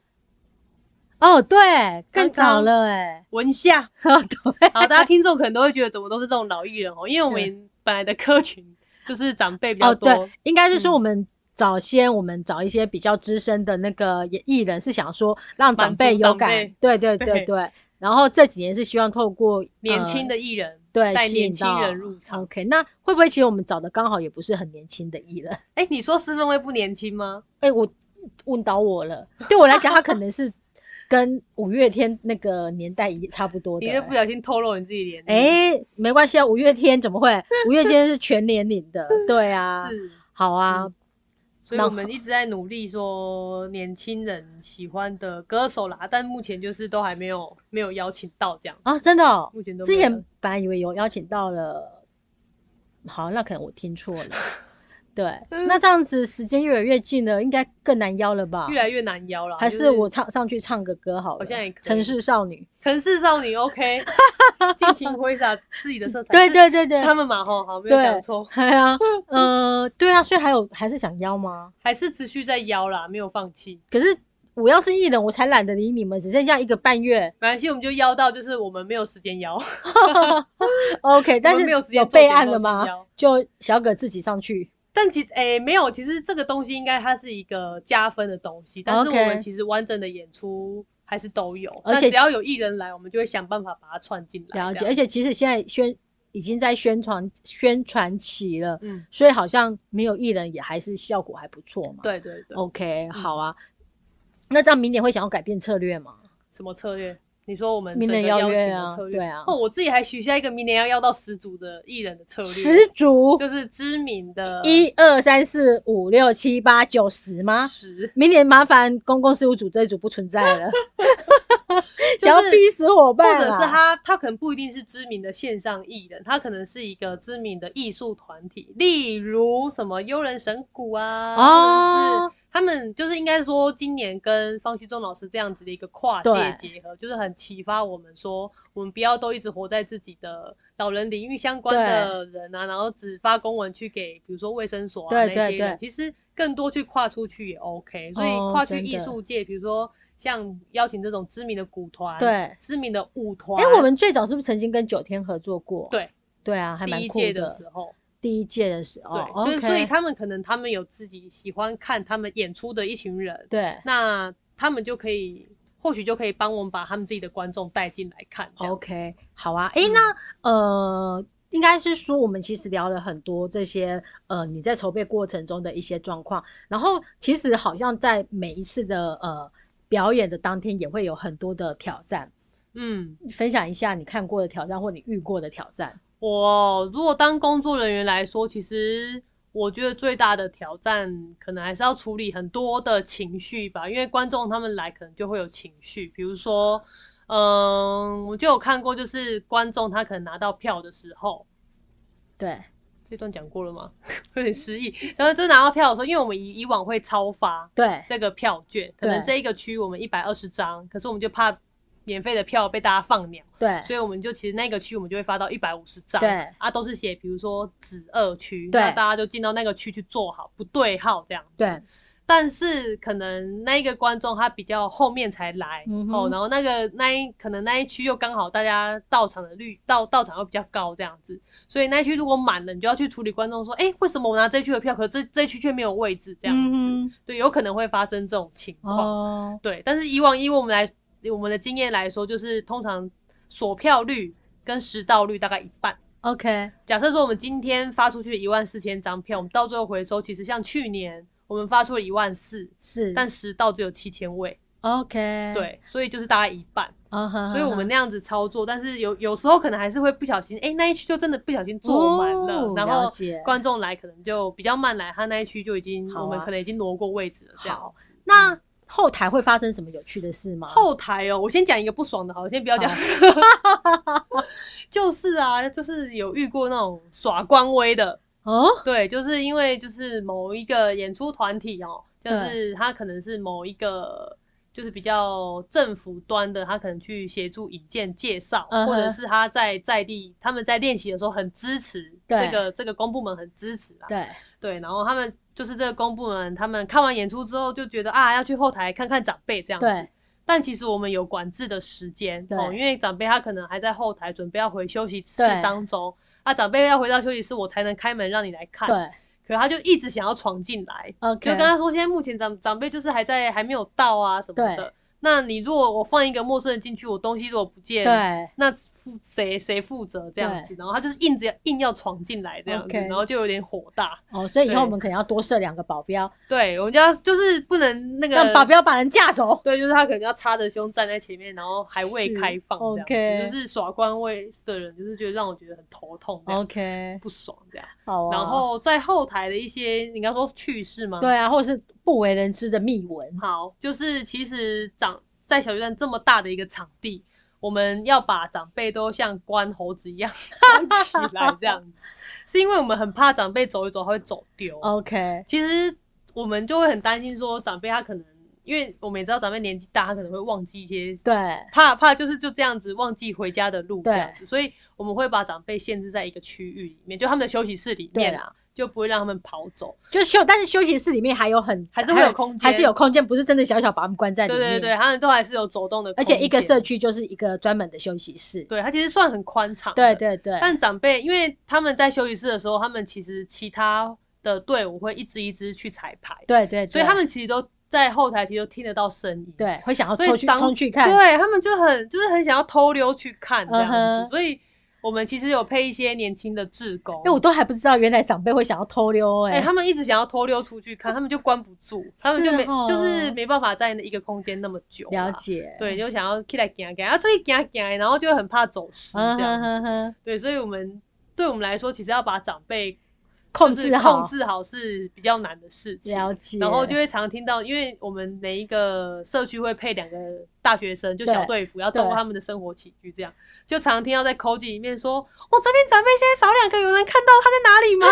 哦，对，更早了哎，文夏。哦 对，好，大家听众可能都会觉得怎么都是这种老艺人哦，因为我对们本来的客群就是长辈比较哦多，对，应该是说嗯我们早先我们找一些比较资深的那个艺人，是想说让长辈有感，对对对对对。然后这几年是希望透过年轻的呃艺人对带年轻人入场。OK，那会不会其实我们找的刚好也不是很年轻的艺人？哎，你说四分卫不年轻吗？哎、我问倒我了，对我来讲，他可能是跟五月天那个年代也差不多的、你是不小心透露你自己年龄？哎、没关系啊，五月天怎么会？五月天是全年龄的，对啊，是，好啊，嗯所以我们一直在努力说年轻人喜欢的歌手啦，但目前就是都还没有没有邀请到这样，啊，真的、哦，目前都之前本来以为有邀请到了，好，那可能我听错了。对，那这样子时间越来越近了，应该更难邀了吧？越来越难邀了。还是我唱上去唱个歌好了，好像也可以城市少女。城市少女 OK，尽情挥洒自己的色彩。对是对对对，他们嘛吼，好没有对讲错，对啊，呃，对啊，所以还有还是想邀吗？还是持续在邀啦，没有放弃。可是我要是艺人，我才懒得理你们，只剩下一个半月。没关系，我们就邀到，就是我们没有时间邀，OK，但是没有备案了吗？就小葛自己上去。但其实诶、没有，其实这个东西应该它是一个加分的东西，但是我们其实完整的演出还是都有，而且只要有艺人来，我们就会想办法把它串进来。了解，而且其实现在宣已经在宣传宣传期了，嗯，所以好像没有艺人也还是效果还不错嘛。对对对，，OK，好啊。那这样明年会想要改变策略吗？什么策略？你说我们明年邀邀约啊请策略？对啊哦，我自己还许下一个明年要邀到十组的艺人的策略，十组，就是知名的一二三四五六七八九十吗？十，明年麻烦公共事务组这一组不存在了 想要逼死伙或伴、啊，者是他他可能不一定是知名的线上艺人，他可能是一个知名的艺术团体，例如什么幽人神谷啊，或者哦是他们就是应该说今年跟方旭中老师这样子的一个跨界结合，就是很启发我们说，我们不要都一直活在自己的老人领域相关的人啊，然后只发公文去给比如说卫生所啊对那些人，其实更多去跨出去也 OK，所以哦跨去艺术界，比如说。像邀请这种知名的鼓团，对知名的舞团，哎、我们最早是不是曾经跟九天合作过？对对啊，还蛮酷第一届的时候，第一届的时候，对，哦所以所以他们可能他们有自己喜欢看他们演出的一群人，对那他们就可以或许就可以帮我们把他们自己的观众带进来看 OK 好啊。哎、嗯那呃，应该是说我们其实聊了很多这些呃你在筹备过程中的一些状况，然后其实好像在每一次的呃表演的当天也会有很多的挑战，嗯，分享一下你看过的挑战或你遇过的挑战。我如果当工作人员来说，其实我觉得最大的挑战可能还是要处理很多的情绪吧，因为观众他们来可能就会有情绪，比如说，嗯，我就有看过，就是观众他可能拿到票的时候，对。这段讲过了吗？有点失忆。然后就拿到票的时候，因为我们以以往会超发对。这个票券，可能这一个区我们一百二十张，可是我们就怕免费的票被大家放鸟，对所以我们就其实那个区我们就会发到一百五十张，对啊，都是写比如说子二区，对那大家就进到那个区去坐好，不对号这样子。对但是可能那一个观众他比较后面才来、嗯哦，然后那个那一可能那一区又刚好大家到场的率到到场又比较高这样子，所以那一区如果满了，你就要去处理观众说，哎、为什么我拿这一区的票，可是这这一区却没有位置这样子，嗯对，有可能会发生这种情况。哦，对，但是以往以我们来我们的经验来说，就是通常锁票率跟实到率大概一半。OK 假设说我们今天发出去一万四千张票，我们到最后回收，其实像去年我们发出了一万四，是，但实到只有七千位，OK。对，所以就是大概一半。所以我们那样子操作，但是有有时候可能还是会不小心，哎、那一区就真的不小心做满了，哦然后观众来可能就比较慢来，他那一区就已经、啊我们可能已经挪过位置了，这样好。子。那后台会发生什么有趣的事吗？后台哦，我先讲一个不爽的，好，我先不要讲。就是啊，就是有遇过那种耍官威的，哦，对，就是因为就是某一个演出团体哦，就是他可能是某一个就是比较政府端的，他可能去协助引荐介绍，或者是他在在地他们在练习的时候很支持对。这个这个公部门很支持啊，对，对，然后他们就是这个公部门，他们看完演出之后就觉得啊要去后台看看长辈这样子对，但其实我们有管制的时间哦，因为长辈他可能还在后台准备要回休息室当中，啊，长辈要回到休息室，我才能开门让你来看。对可他就一直想要闯进来就跟他说，现在目前长长辈就是还在还没有到啊什么对的。那你如果我放一个陌生人进去，我东西如果不见，对那负谁谁负责这样子？然后他就是硬着硬要闯进来这样子然后就有点火大。哦，所以以后我们可能要多设两个保镖，对，我们就要就是不能那个让保镖把人架走。对，就是他可能要插着胸站在前面，然后还未开放这样子就是耍官位的人，就是觉得让我觉得很头痛 OK，不爽这样。好啊。然后在后台的一些，你刚说趣事吗？，对啊，或者是不为人知的秘闻。好，就是其实长在小巨蛋这么大的一个场地，我们要把长辈都像关猴子一样 关起来这样子，是因为我们很怕长辈走一走他会走丢。OK，其实我们就会很担心说长辈他可能，因为我们也知道长辈年纪大，他可能会忘记一些对。怕怕就是就这样子忘记回家的路这对样子，所以我们会把长辈限制在一个区域里面，就他们的休息室里面啊，就不会让他们跑走。就休，但是休息室里面还有很还是会有空间还是有空间，不是真的小小把他们关在里面。对对对，他们都还是有走动的空而，且一个社区就是一个专门的休息室。对它其实算很宽敞。对。对对，但长辈因为他们在休息室的时候，他们其实其他的队伍会一支一支去彩排，对对，对所以他们其实都在后台，其实都听得到声音。对会想要所以冲去长冲去看。对他们就很就是很想要偷溜去看这样子，所以我们其实有配一些年轻的志工，哎，我都还不知道原来长辈会想要偷溜哎、哎。他们一直想要偷溜出去看，他们就关不住，他们就没哦就是没办法在一个空间那么久啦。了解。对，就想要起来行行，要出去行行，然后就很怕走失嗯这样对，所以我们对我们来说，其实要把长辈控制好控，制好是比较难的事情。了解。然后就会常听到，因为我们每一个社区会配两个大学生，就小队服，要照顾他们的生活起居，这样就常听到在口记里面说：“我这边长辈现在少两个，有人看到他在哪里吗？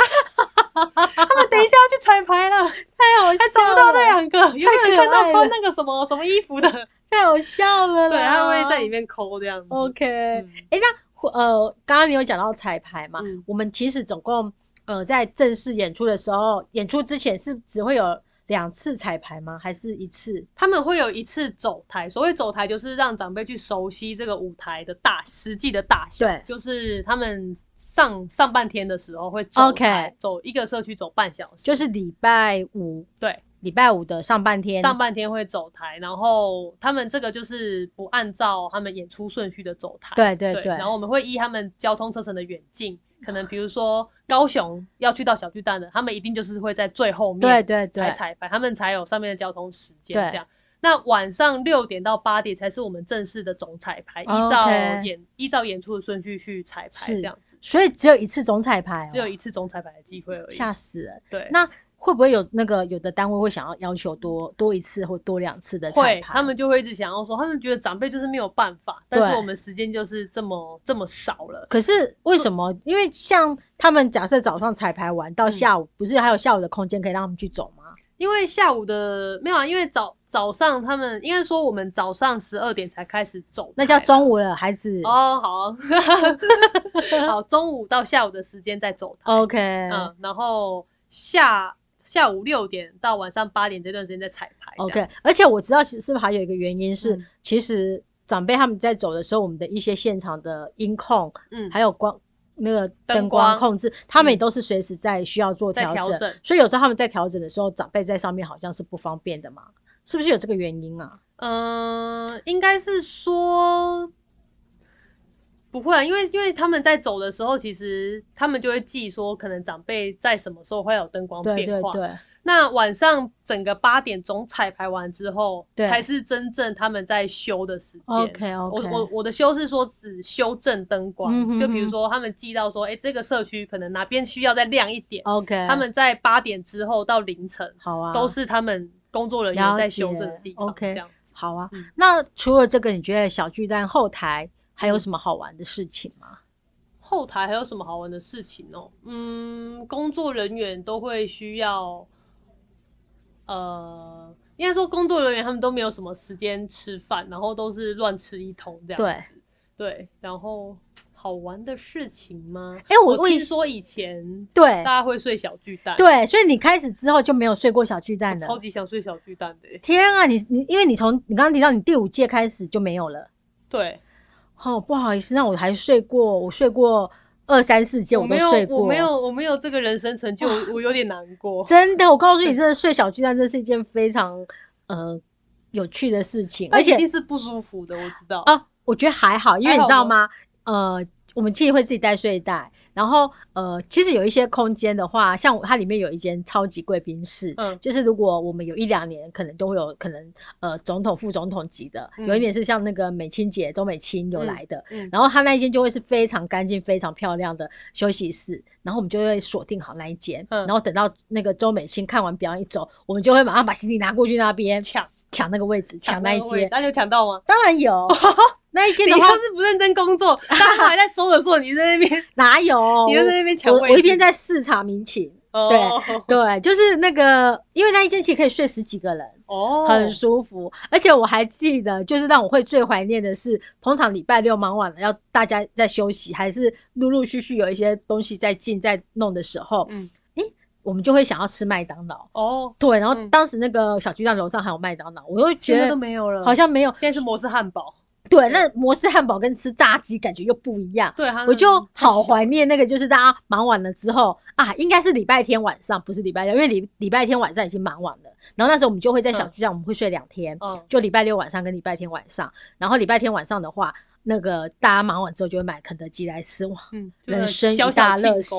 他们等一下要去彩排了，太好还找笑不到那了，两个，有没有看到穿那个什么什么衣服的？太好笑了啦。对，他会在里面抠这样子。OK，嗯哎、那呃，刚刚你有讲到彩排嘛？嗯我们其实总共呃在正式演出的时候，演出之前是只会有两次彩排吗？还是一次？他们会有一次走台，所谓走台就是让长辈去熟悉这个舞台的大实际的大小，对就是他们上上半天的时候会走台 OK 走一个社区走半小时，就是礼拜五，对，礼拜五的上半天。上半天会走台，然后他们这个就是不按照他们演出顺序的走台，对对对对，然后我们会依他们交通车程的远近，可能比如说高雄要去到小巨蛋的，他们一定就是会在最后面对对对。才彩排，他们才有上面的交通时间对。这样。那晚上六点到八点才是我们正式的总彩排，哦依照演依照演出的顺序去彩排，这样子，所以只有一次总彩排、哦，只有一次总彩排的机会而已。吓死了。对，那会不会有那个有的单位会想要要求多多一次或多两次的彩会，他们就会一直想要说，他们觉得长辈就是没有办法，但是我们时间就是这么这么少了。可是为什么？因为像他们假设早上彩排完到嗯下午，不是还有下午的空间可以让他们去走吗？因为下午的没有啊，因为早早上他们应该说我们早上十二点才开始走，那叫中午了，孩子。哦，好，好，中午到下午的时间再走，OK，嗯，然后下下午六点到晚上八点这段时间在彩排 OK，而且我知道是是不是还有一个原因是，嗯。其实长辈他们在走的时候，我们的一些现场的音控嗯，还有光那个灯灯光光控制，他们也嗯。都是随时在需要做调整，调整所以有时候他们在调整的时候，长辈在上面好像是不方便的嘛，是不是有这个原因啊？嗯、应该是说不会啊，因为因为他们在走的时候，其实他们就会记说，可能长辈在什么时候会有灯光对变化。对对，那晚上整个八点钟彩排完之后，对才是真正他们在修的时间。OK，OK 我我我的修是说只修正灯光，嗯哼就比如说他们记到说，哎、这个社区可能哪边需要再亮一点，OK，他们在八点之后到凌晨，好啊，都是他们工作人员在修解正的地方。OK 这样子。好啊。嗯那除了这个，你觉得小巨蛋后台还有什么好玩的事情吗？后台还有什么好玩的事情哦？嗯，工作人员都会需要，呃，应该说工作人员他们都没有什么时间吃饭，然后都是乱吃一通这样子。对，然后好玩的事情吗？哎我我以我听说以前对大家会睡小巨蛋，，对，所以你开始之后就没有睡过小巨蛋超。级想睡小巨蛋的欸。天啊，你你因为你从你刚刚提到你第五届开始就没有了。对，哦，不好意思，那我还睡过，我睡过二三四间，我没有睡，过。我没有，我没有这个人生成就，我有点难过。真的，我告诉你，真的睡小巨蛋，这是一件非常呃有趣的事情，而且一定是不舒服的，我知道。啊，我觉得还好，因为你知道吗？呃，我们自己会自己带睡袋，然后呃，其实有一些空间的话，像它里面有一间超级贵宾室，嗯。就是如果我们有一两年，可能都会有可能呃总统、副总统级的，嗯。有一点是像那个美清姐周美清有来的，嗯然后他那一间就会是非常干净、非常漂亮的休息室，然后我们就会锁定好那一间，嗯。然后等到那个周美清看完表演一走，我们就会马上把行李拿过去那边抢。抢那个位置，抢那一间，那你有抢到吗？当然有。那一间的话要是不认真工作，大家都还在收的时候，你在那边，哪有？你就在那边抢我位置。我一边在视察民情，哦。对，就是那个，因为那一间其实可以睡十几个人，哦，很舒服。而且我还记得，就是让我会最怀念的是，通常礼拜六忙完了，要大家在休息，还是陆陆续续有一些东西在进在弄的时候，嗯。我们就会想要吃麦当劳。哦，对，然后嗯。当时那个小巨蛋楼上还有麦当劳，我又觉得都没有了，好像没有。现在是摩斯汉堡，对，那摩斯汉堡跟吃炸鸡感觉又不一样。对，它我就好怀念那个，就是大家忙完了之后啊，应该是礼拜天晚上，不是礼拜六，因为礼礼拜天晚上已经忙完了。然后那时候我们就会在小巨蛋，我们会睡两天，嗯就礼拜六晚上跟礼拜天晚上。然后礼拜天晚上的话，那个大家忙完之后就会买肯德基来吃，哇，嗯，人生一小大乐事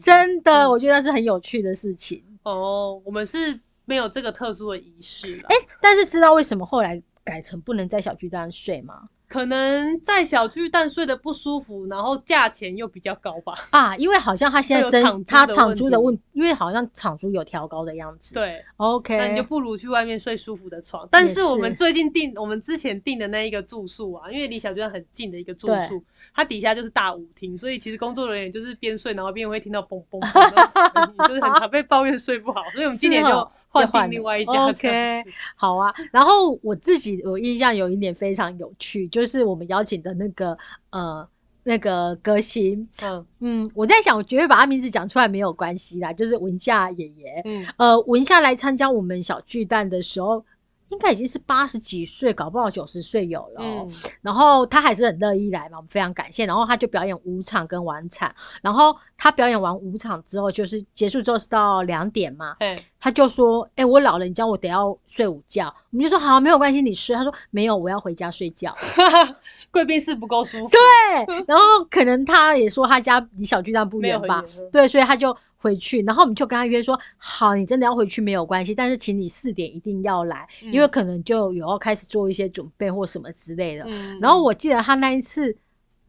真的，嗯我觉得那是很有趣的事情。哦，我们是没有这个特殊的仪式了。哎、但是知道为什么后来改成不能在小巨蛋睡吗？可能在小巨蛋睡得不舒服，然后价钱又比较高吧。啊，因为好像他现在真他的问题场租的问，因为好像场租有调高的样子。对，，OK，那你就不如去外面睡舒服的床。但是我们最近订，我们之前订的那一个住宿啊，因为离小巨蛋很近的一个住宿，它底下就是大舞厅，所以其实工作人员就是边睡，然后边会听到嘣嘣嘣的声音，就是很常被抱怨睡不好。所以我们今年就换换另外一家 OK。好啊，然后我自己我印象有一点非常有趣，就是我们邀请的那个呃那个歌星，嗯嗯，我在想，我绝对把他名字讲出来没有关系啦，就是文夏爷爷。嗯，呃，文夏来参加我们小巨蛋的时候，应该已经是八十几岁，搞不好九十岁有了哦、嗯然后他还是很乐意来嘛，我们非常感谢。然后他就表演五场跟晚场，然后他表演完五场之后，就是结束之后是到两点嘛，哎，他就说：“哎、我老了，你叫我得要睡午觉。”我们就说：“好，没有关系，你睡。”他说：“没有，我要回家睡觉。贵宾室不够舒服，”对，然后可能他也说他家离小巨蛋不远吧对，所以他就回去。然后我们就跟他约说：“好，你真的要回去没有关系，但是请你四点一定要来，嗯因为可能就有要开始做一些准备或什么之类的。嗯然后我记得他那一次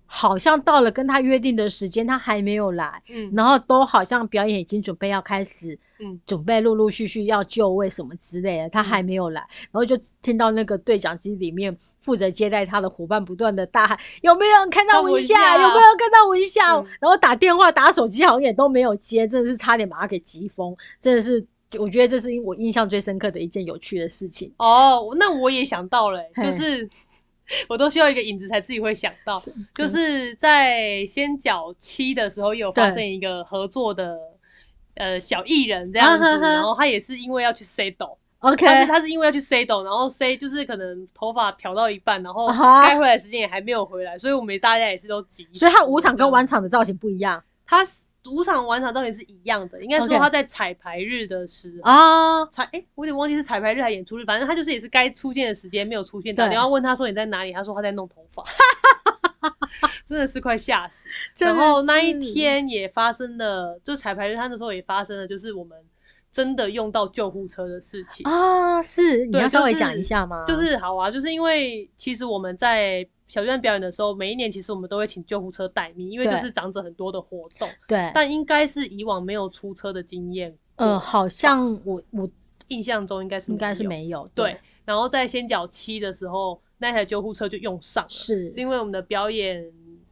好像到了跟他约定的时间，他还没有来。嗯然后都好像表演已经准备要开始，嗯准备陆陆续续要就位什么之类的，他还没有来，然后就听到那个对讲机里面负责接待他的伙伴不断的大喊：“有没有人看到看文文夏？有没有看到文夏？”嗯然后打电话打手机好像也都没有接，真的是差点把他给急疯，真的是。我觉得这是我印象最深刻的一件有趣的事情。哦，那我也想到了欸、就是我都需要一个影子才自己会想到，是。就是在先角七的时候也有发对生一个合作的呃小艺人这样子，啊哈哈然后他也是因为要去 say 抖，OK，他是他是因为要去 say 抖，然后 say 就是可能头发漂到一半，然后该回来的时间也还没有回来，所以我们大家也是都急，所以他五场跟晚场的造型不一样。他五场晚场照片是一样的，应该说他在彩排日的时候。啊。彩哎、我有点忘记是彩排日还是演出日，反正他就是也是该出现的时间没有出现，到。你要问他说你在哪里，他说他在弄头发，真的是快吓死。然后那一天也发生了，就彩排日他那时候也发生了，就是我们真的用到救护车的事情。啊，是你要稍微讲一下吗？就是好啊，就是因为其实我们在小巨蛋表演的时候，每一年其实我们都会请救护车待命，因为就是长者很多的活动，对，但应该是以往没有出车的经验过。呃，好像我我印象中应该是应该是没有，对，然后在先脚七的时候，那台救护车就用上了，是。是因为我们的表演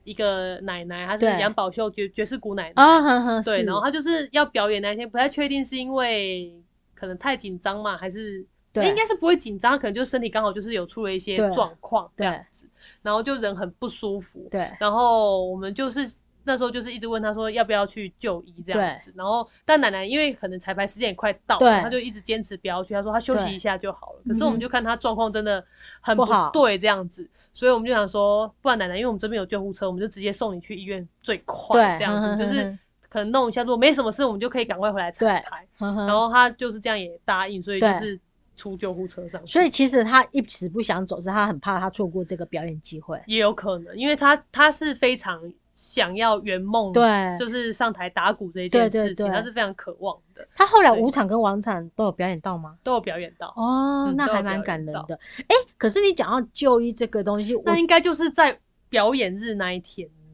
一个奶奶，她是对。杨宝秀爵爵士鼓奶奶，啊，呵呵，对，然后她就是要表演那一天，不太确定是因为可能太紧张嘛，还是对，应该是不会紧张，可能就身体刚好就是有出了一些状况这样子，然后就人很不舒服，对然后我们就是那时候就是一直问他说要不要去就医这样子，然后但奶奶因为可能彩排时间也快到了，他就一直坚持不要去，他说他休息一下就好了。可是我们就看他状况真的很不好对这样子，所以我们就想说，不然奶奶因为我们这边有救护车，我们就直接送你去医院最快这样子，就是可能弄一下，如果没什么事，我们就可以赶快回来彩排。然然后他就是这样也答应，所以就是出救护车上。所以其实他一直不想走，是他很怕他错过这个表演机会。也有可能，因为他他是非常想要圆梦，对就是上台打鼓这一件事情，对他是非常渴望的，他后来对五场跟王场都有表演到吗？都有表演到。哦，嗯那还蛮感人的。哎、可是你讲到就医这个东西，那应该就是在表演日那一天呢。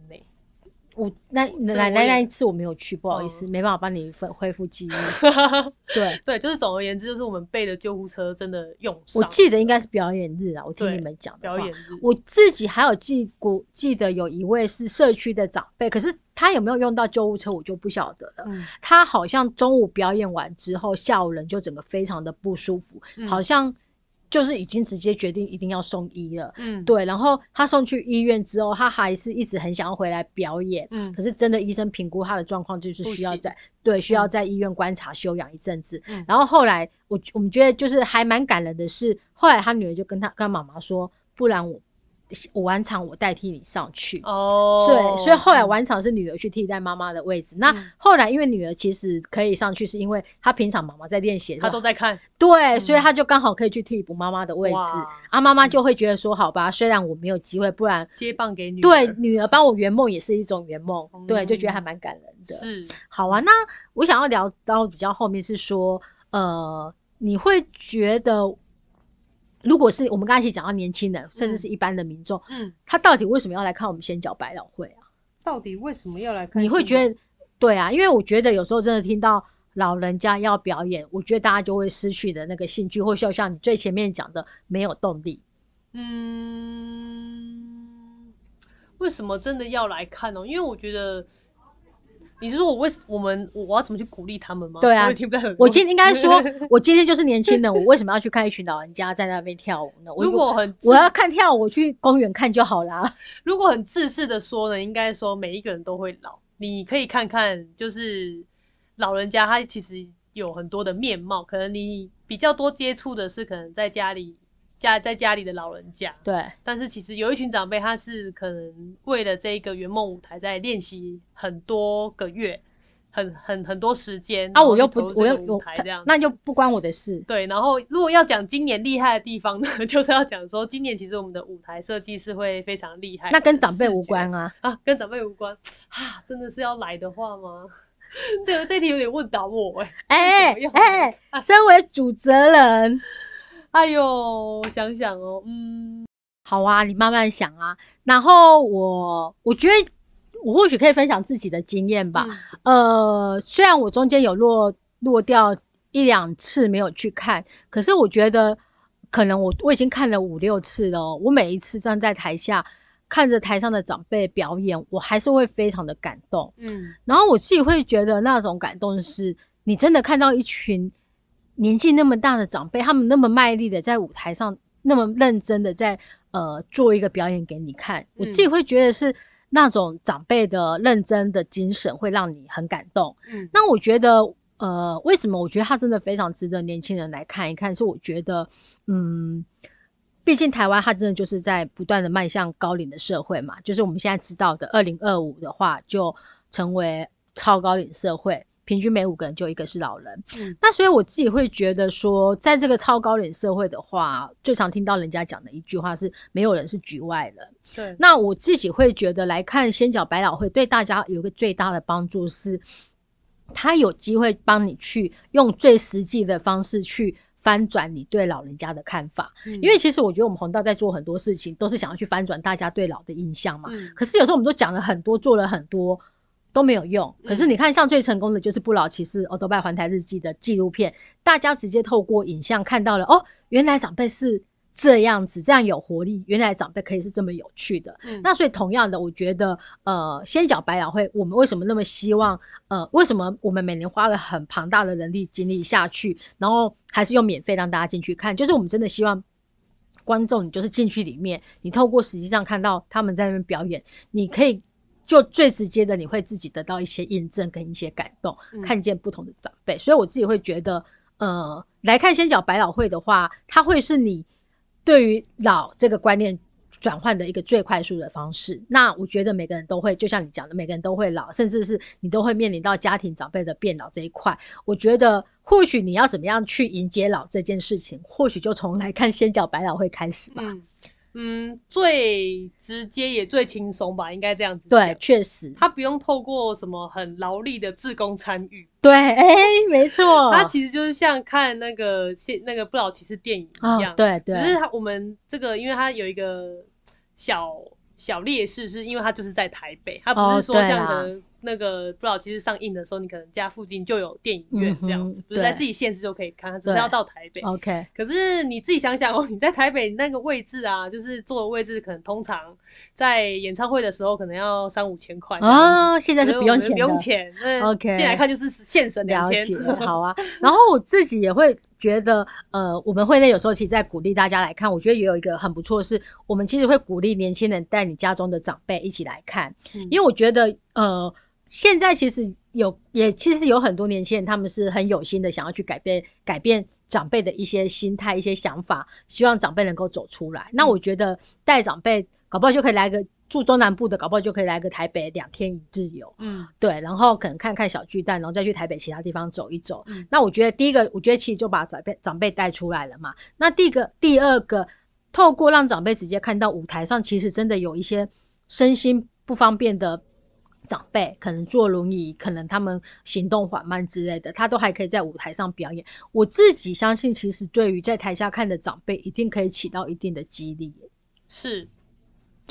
我那奶奶那一次我没有去，不好意思，嗯没办法帮你恢恢复记忆。对，对，就是总而言之，就是我们备的救护车真的用上我。记得应该是表演日啊，我听你们讲表演日，我自己还有记过，记得有一位是社区的长辈，可是他有没有用到救护车，我就不晓得了。嗯他好像中午表演完之后，下午人就整个非常的不舒服，嗯好像就是已经直接决定一定要送医了。嗯，对，然后他送去医院之后，他还是一直很想要回来表演。嗯可是真的医生评估他的状况，就是需要在对需要嗯在医院观察休养一阵子。嗯然后后来我我们觉得就是还蛮感人的是，后来他女儿就跟他跟他妈妈说，不然我我晚场我代替你上去。哦，对，所以后来嗯晚场是女儿去替代妈妈的位置。那嗯后来因为女儿其实可以上去，是因为她平常妈妈在练习的时他候，都在看，对，所以她就刚好可以去替补妈妈的位置。啊，妈妈就会觉得说，好吧，虽然我没有机会，不然接棒给女儿对女儿帮我圆梦也是一种圆梦，对，就觉得嗯还蛮感人的。是好啊，那我想要聊到比较后面是说，呃，你会觉得，如果是我们刚才一起讲到年轻人，甚至是一般的民众，嗯，他到底为什么要来看我们先脚百老汇啊？到底为什么要来看？你会觉得，对啊，因为我觉得有时候真的听到老人家要表演，我觉得大家就会失去的那个兴趣，或就像你最前面讲的，没有动力。嗯，为什么真的要来看哦？因为我觉得，你是说我为我们我要怎么去鼓励他们吗？对啊我也听不太。我今应该说，我今天就是年轻人，我为什么要去看一群老人家在那边跳舞呢？我如果很我要看跳舞，我去公园看就好啦。如果很自私的说呢，应该说每一个人都会老。你可以看看，就是老人家他其实有很多的面貌，可能你比较多接触的是可能在家里家在家里的老人家，对，但是其实有一群长辈，他是可能为了这个圆梦舞台在练习很多个月，很很很多时间啊，我又不我又我舞台这样，那就不关我的事。对，然后如果要讲今年厉害的地方呢，就是要讲说今年其实我们的舞台设计是会非常厉害，那跟长辈无关啊。啊，跟长辈无关。啊，真的是要来的话吗？这个这题有点问倒我哎、哎哎，身为主责人，哎呦，想想哦，嗯，好啊，你慢慢想啊。然后我我觉得我或许可以分享自己的经验吧。嗯呃，虽然我中间有落落掉一两次没有去看，可是我觉得可能我我已经看了五六次了哦。我每一次站在台下看着台上的长辈表演，我还是会非常的感动。嗯然后我自己会觉得那种感动是，你真的看到一群年纪那么大的长辈，他们那么卖力的在舞台上，那么认真的在呃做一个表演给你看，我自己会觉得是那种长辈的认真的精神会让你很感动。嗯那我觉得，呃，为什么我觉得他真的非常值得年轻人来看一看？是我觉得，嗯，毕竟台湾它真的就是在不断的迈向高龄的社会嘛，就是我们现在知道的，二零二五的话就成为超高龄社会。平均每五个人就一个是老人，嗯那所以我自己会觉得说，在这个超高龄社会的话，最常听到人家讲的一句话是“没有人是局外人”。对，那我自己会觉得来看先脚百老汇对大家有个最大的帮助是，他有机会帮你去用最实际的方式去翻转你对老人家的看法。嗯因为其实我觉得我们红道在做很多事情，都是想要去翻转大家对老的印象嘛。嗯可是有时候我们都讲了很多，做了很多。都没有用，可是你看，像最成功的就是《不老骑士》《欧多拜环台日记》的纪录片，大家直接透过影像看到了，哦，原来长辈是这样子，这样有活力，原来长辈可以是这么有趣的。嗯那所以同样的，我觉得呃，先讲百老汇，我们为什么那么希望呃，为什么我们每年花了很庞大的人力精力下去，然后还是用免费让大家进去看，就是我们真的希望。观众，你就是进去里面，你透过实际上看到他们在那边表演，你可以就最直接的，你会自己得到一些印证跟一些感动，嗯看见不同的长辈。所以我自己会觉得，呃，来看先讲百老汇的话，它会是你对于老这个观念转换的一个最快速的方式。那我觉得每个人都会，就像你讲的，每个人都会老，甚至是你都会面临到家庭长辈的变老这一块。我觉得或许你要怎么样去迎接老这件事情，或许就从来看仙角百老汇开始吧。嗯嗯，最直接也最轻松吧，应该这样子对，。确实，他不用透过什么很劳力的自工参与，对，哎、没错，他其实就是像看那个现那个不老骑士电影一样，哦，对对，只是他我们这个，因为他有一个小小劣势，是因为他就是在台北，他不哦是说像可能那个不老骑士上映的时候，你可能家附近就有电影院这样子，不是在自己县市就可以看，他只是要到台北。OK，可是你自己想想哦，你在台北那个位置啊，就是坐的位置，可能通常在演唱会的时候可能要三五千块这样子哦，现在是不用钱，不用钱那 OK 进来看就是现省两千。了解，好啊。然后我自己也会觉得，呃，我们会内有时候其实在鼓励大家来看，我觉得也有一个很不错的是，我们其实会鼓励年轻人带你家中的长辈一起来看，嗯因为我觉得，呃，现在其实有也其实有很多年轻人，他们是很有心的，想要去改变改变长辈的一些心态、一些想法，希望长辈能够走出来。那我觉得带长辈，搞不好就可以来个住中南部的，搞不好就可以来个台北两天一日游。嗯对，然后可能看看小巨蛋，然后再去台北其他地方走一走。嗯那我觉得第一个，我觉得其实就把长辈长辈带出来了嘛。那第一个，第二个，透过让长辈直接看到舞台上，其实真的有一些身心不方便的长辈，可能坐轮椅，可能他们行动缓慢之类的，他都还可以在舞台上表演。我自己相信，其实对于在台下看的长辈，一定可以起到一定的激励。是。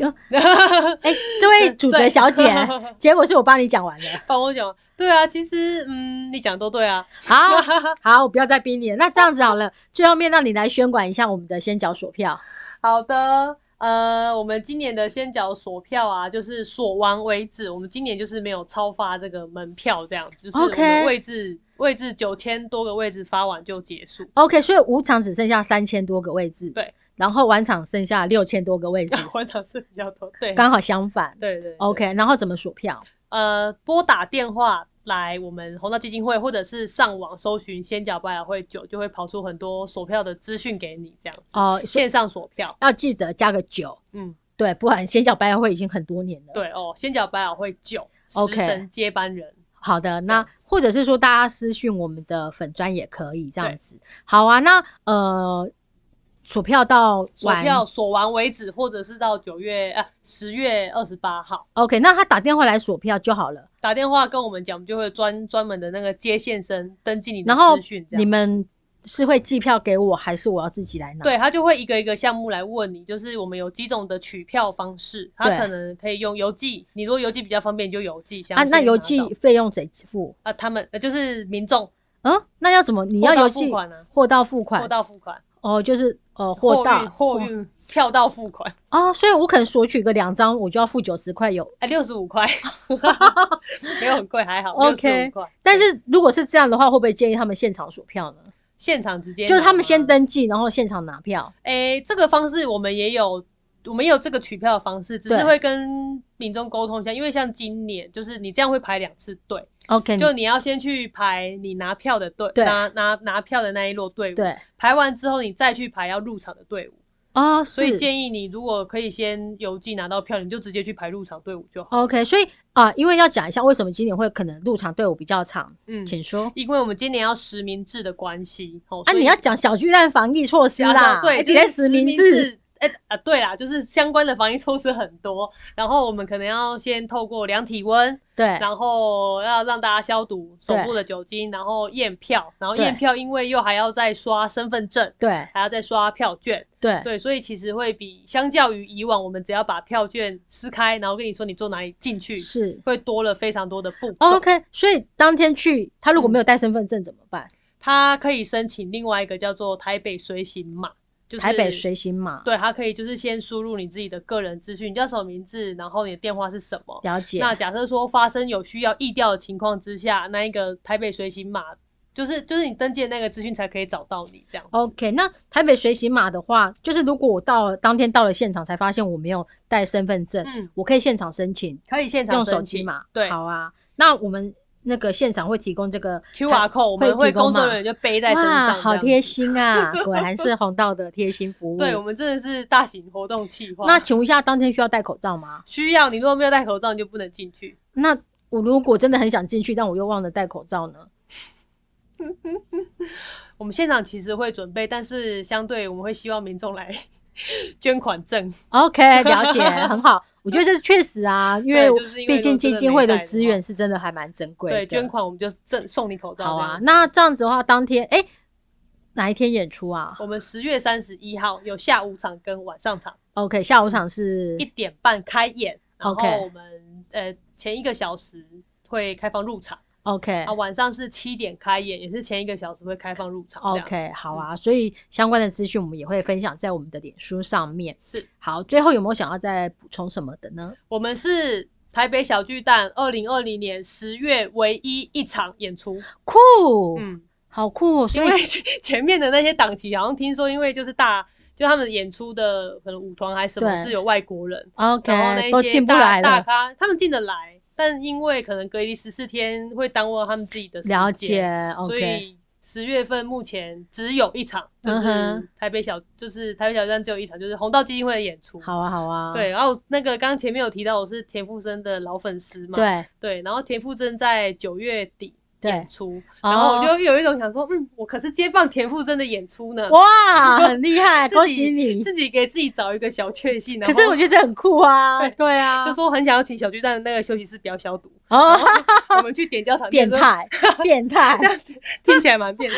哎，这位主角小姐，结果是我帮你讲完的。帮我讲，对啊，其实嗯，你讲都对啊。好 好，我不要再逼你了。那这样子好了，最后面让你来宣管一下我们的先缴索票。好的，呃，我们今年的先缴锁票啊，就是锁完为止。我们今年就是没有超发这个门票，这样子，就是我 OK 们位置位置九千多个位置发完就结束。OK，所以五场只剩下三千多个位置，对，然后晚场剩下六千多个位置，晚场是比较多，对，刚好相反。对对对 OK，然后怎么锁票？呃，拨打电话来我们红道基金会，或者是上网搜寻“先缴百老汇九”，就会跑出很多索票的资讯给你，这样子。哦、线上索票，要记得加个九，嗯，对，不然先缴白会已经很多年了。，对哦，先缴百老汇九，OK 神接班人。好的，那或者是说大家私讯我们的粉砖也可以这样子。好啊，那呃，锁票到锁票锁完为止，或者是到九月呃十月二十八号 OK，那他打电话来锁票就好了。打电话跟我们讲，我们就会专专门的那个接线生登记你的然后资讯，你们是会寄票给我，还是我要自己来拿？对他就会一个一个项目来问你，就是我们有几种的取票方式，他可能可以用邮寄，你如果邮寄比较方便，你就邮寄。啊，那邮寄费用谁付？啊，他们呃就是民众嗯，那要怎么？你要货到邮寄付款啊货到付款货到付款，哦，就是呃货到运货运票到付款，啊，所以我可能索取个两张，我就要付九十块有。哎，六十五块，没有很贵，还好，OK。但是如果是这样的话，会不会建议他们现场索票呢？现场直接就是他们先登记，然后现场拿票。诶、这个方式我们也有，我们也有这个取票的方式，只是会跟民众沟通一下，因为像今年就是你这样会排两次队，OK，就你要先去排你拿票的队，对拿拿拿票的那一摞队伍，对排完之后你再去排要入场的队伍，哦，所以建议你如果可以先邮寄拿到票，你就直接去排入场队伍就好。OK，所以啊、因为要讲一下为什么今年会可能入场队伍比较长，嗯，请说。因为我们今年要实名制的关系，哦，啊，你要讲小巨蛋防疫措施讲啦，到对，哎就是实名名制。。哎、啊，对啦，就是相关的防疫措施很多，然后我们可能要先透过量体温，对然后要让大家消毒手部的酒精，然后验票，然后验票，因为又还要再刷身份证，对还要再刷票券，对对，所以其实会比相较于以往，我们只要把票券撕开，然后跟你说你坐哪里进去，是。会多了非常多的步骤。OK，所以当天去，他如果没有带身份证怎么办？他可以申请另外一个叫做台北随行码，就是台北随行码，对，它可以就是先输入你自己的个人资讯，你叫什么名字，然后你的电话是什么。了解。那假设说发生有需要易调的情况之下，那一个台北随行码。就是就是你登记的那个资讯才可以找到你这样。OK，那台北随行码的话，就是如果我到了当天到了现场才发现我没有带身份证，嗯，我可以现场申请，可以现场用手机码。对，好啊。那我们那个现场会提供这个 QR code，我们会工作人员就背在身上，好贴心啊！果然是红道的贴心服务。对，我们真的是大型活动企划。那请问一下，当天需要戴口罩吗？需要，你如果没有戴口罩，你就不能进去。那我如果真的很想进去，但我又忘了戴口罩呢？我们现场其实会准备，但是相对我们会希望民众来 捐款证。OK，了解，很好。我觉得这是确实啊，因为毕竟基金会的资源是真的还蛮珍贵。对，捐款我们就赠送你口罩。好啊，那这样子的话，当天哎哪一天演出啊？我们十月三十一号有下午场跟晚上场。OK，下午场是一点半开演，然后我们呃前一个小时会开放入场。OK 啊，晚上是七点开演，也是前一个小时会开放入场。OK，好啊，所以相关的资讯我们也会分享在我们的脸书上面。是，好，最后有没有想要再补充什么的呢？我们是台北小巨蛋二零二零年十月唯一一场演出，酷，嗯，好酷。所以前面的那些档期，好像听说因为就是大，就他们演出的可能舞团还是什么，是有外国人，OK，然后那些大大咖他们进得来。但因为可能隔离十四天会耽误他们自己的了解，所以十月份目前只有一场，就是台北小，就是台北小站只有一场，就是红道基金会的演出。好啊，好啊。对，然后那个刚前面有提到我是田馥甄的老粉丝嘛，对对，然后田馥甄在九月底。演出，然后我就有一种想说，嗯，我可是接棒田馥甄的演出呢，哇，很厉害，恭喜你，自己给自己找一个小确幸。可是我觉得这很酷啊，对啊，就说很想要请小巨蛋的那个休息室不要消毒。哦，我们去点交场，变态，变态，听起来蛮变态。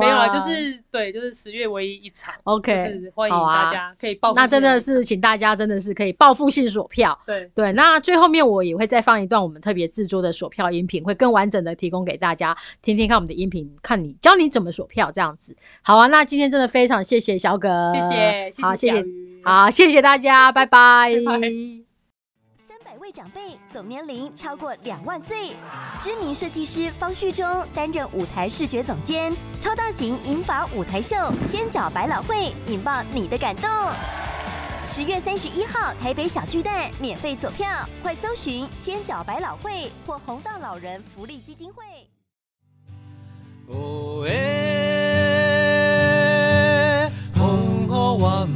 没有啊，就是对，就是十月唯一一场。OK，就是欢迎大家可以报。那真的是请大家真的是可以报复性锁票。对对，那最后面我也会再放一段我们特别制作的锁票音频，会更完整的提供给大家听听看我们的音频，看你教你怎么锁票这样子。好啊，那今天真的非常谢谢小葛，谢谢，好谢谢，好谢谢大家，拜拜。位长辈总年龄超过两万岁，知名设计师方旭中担任舞台视觉总监。超大型银发舞台秀《仙脚百老汇》引爆你的感动。十月三十一号台北小巨蛋免费走票，快搜寻“仙脚百老汇”或红道老人福利基金会。哦诶，风雨我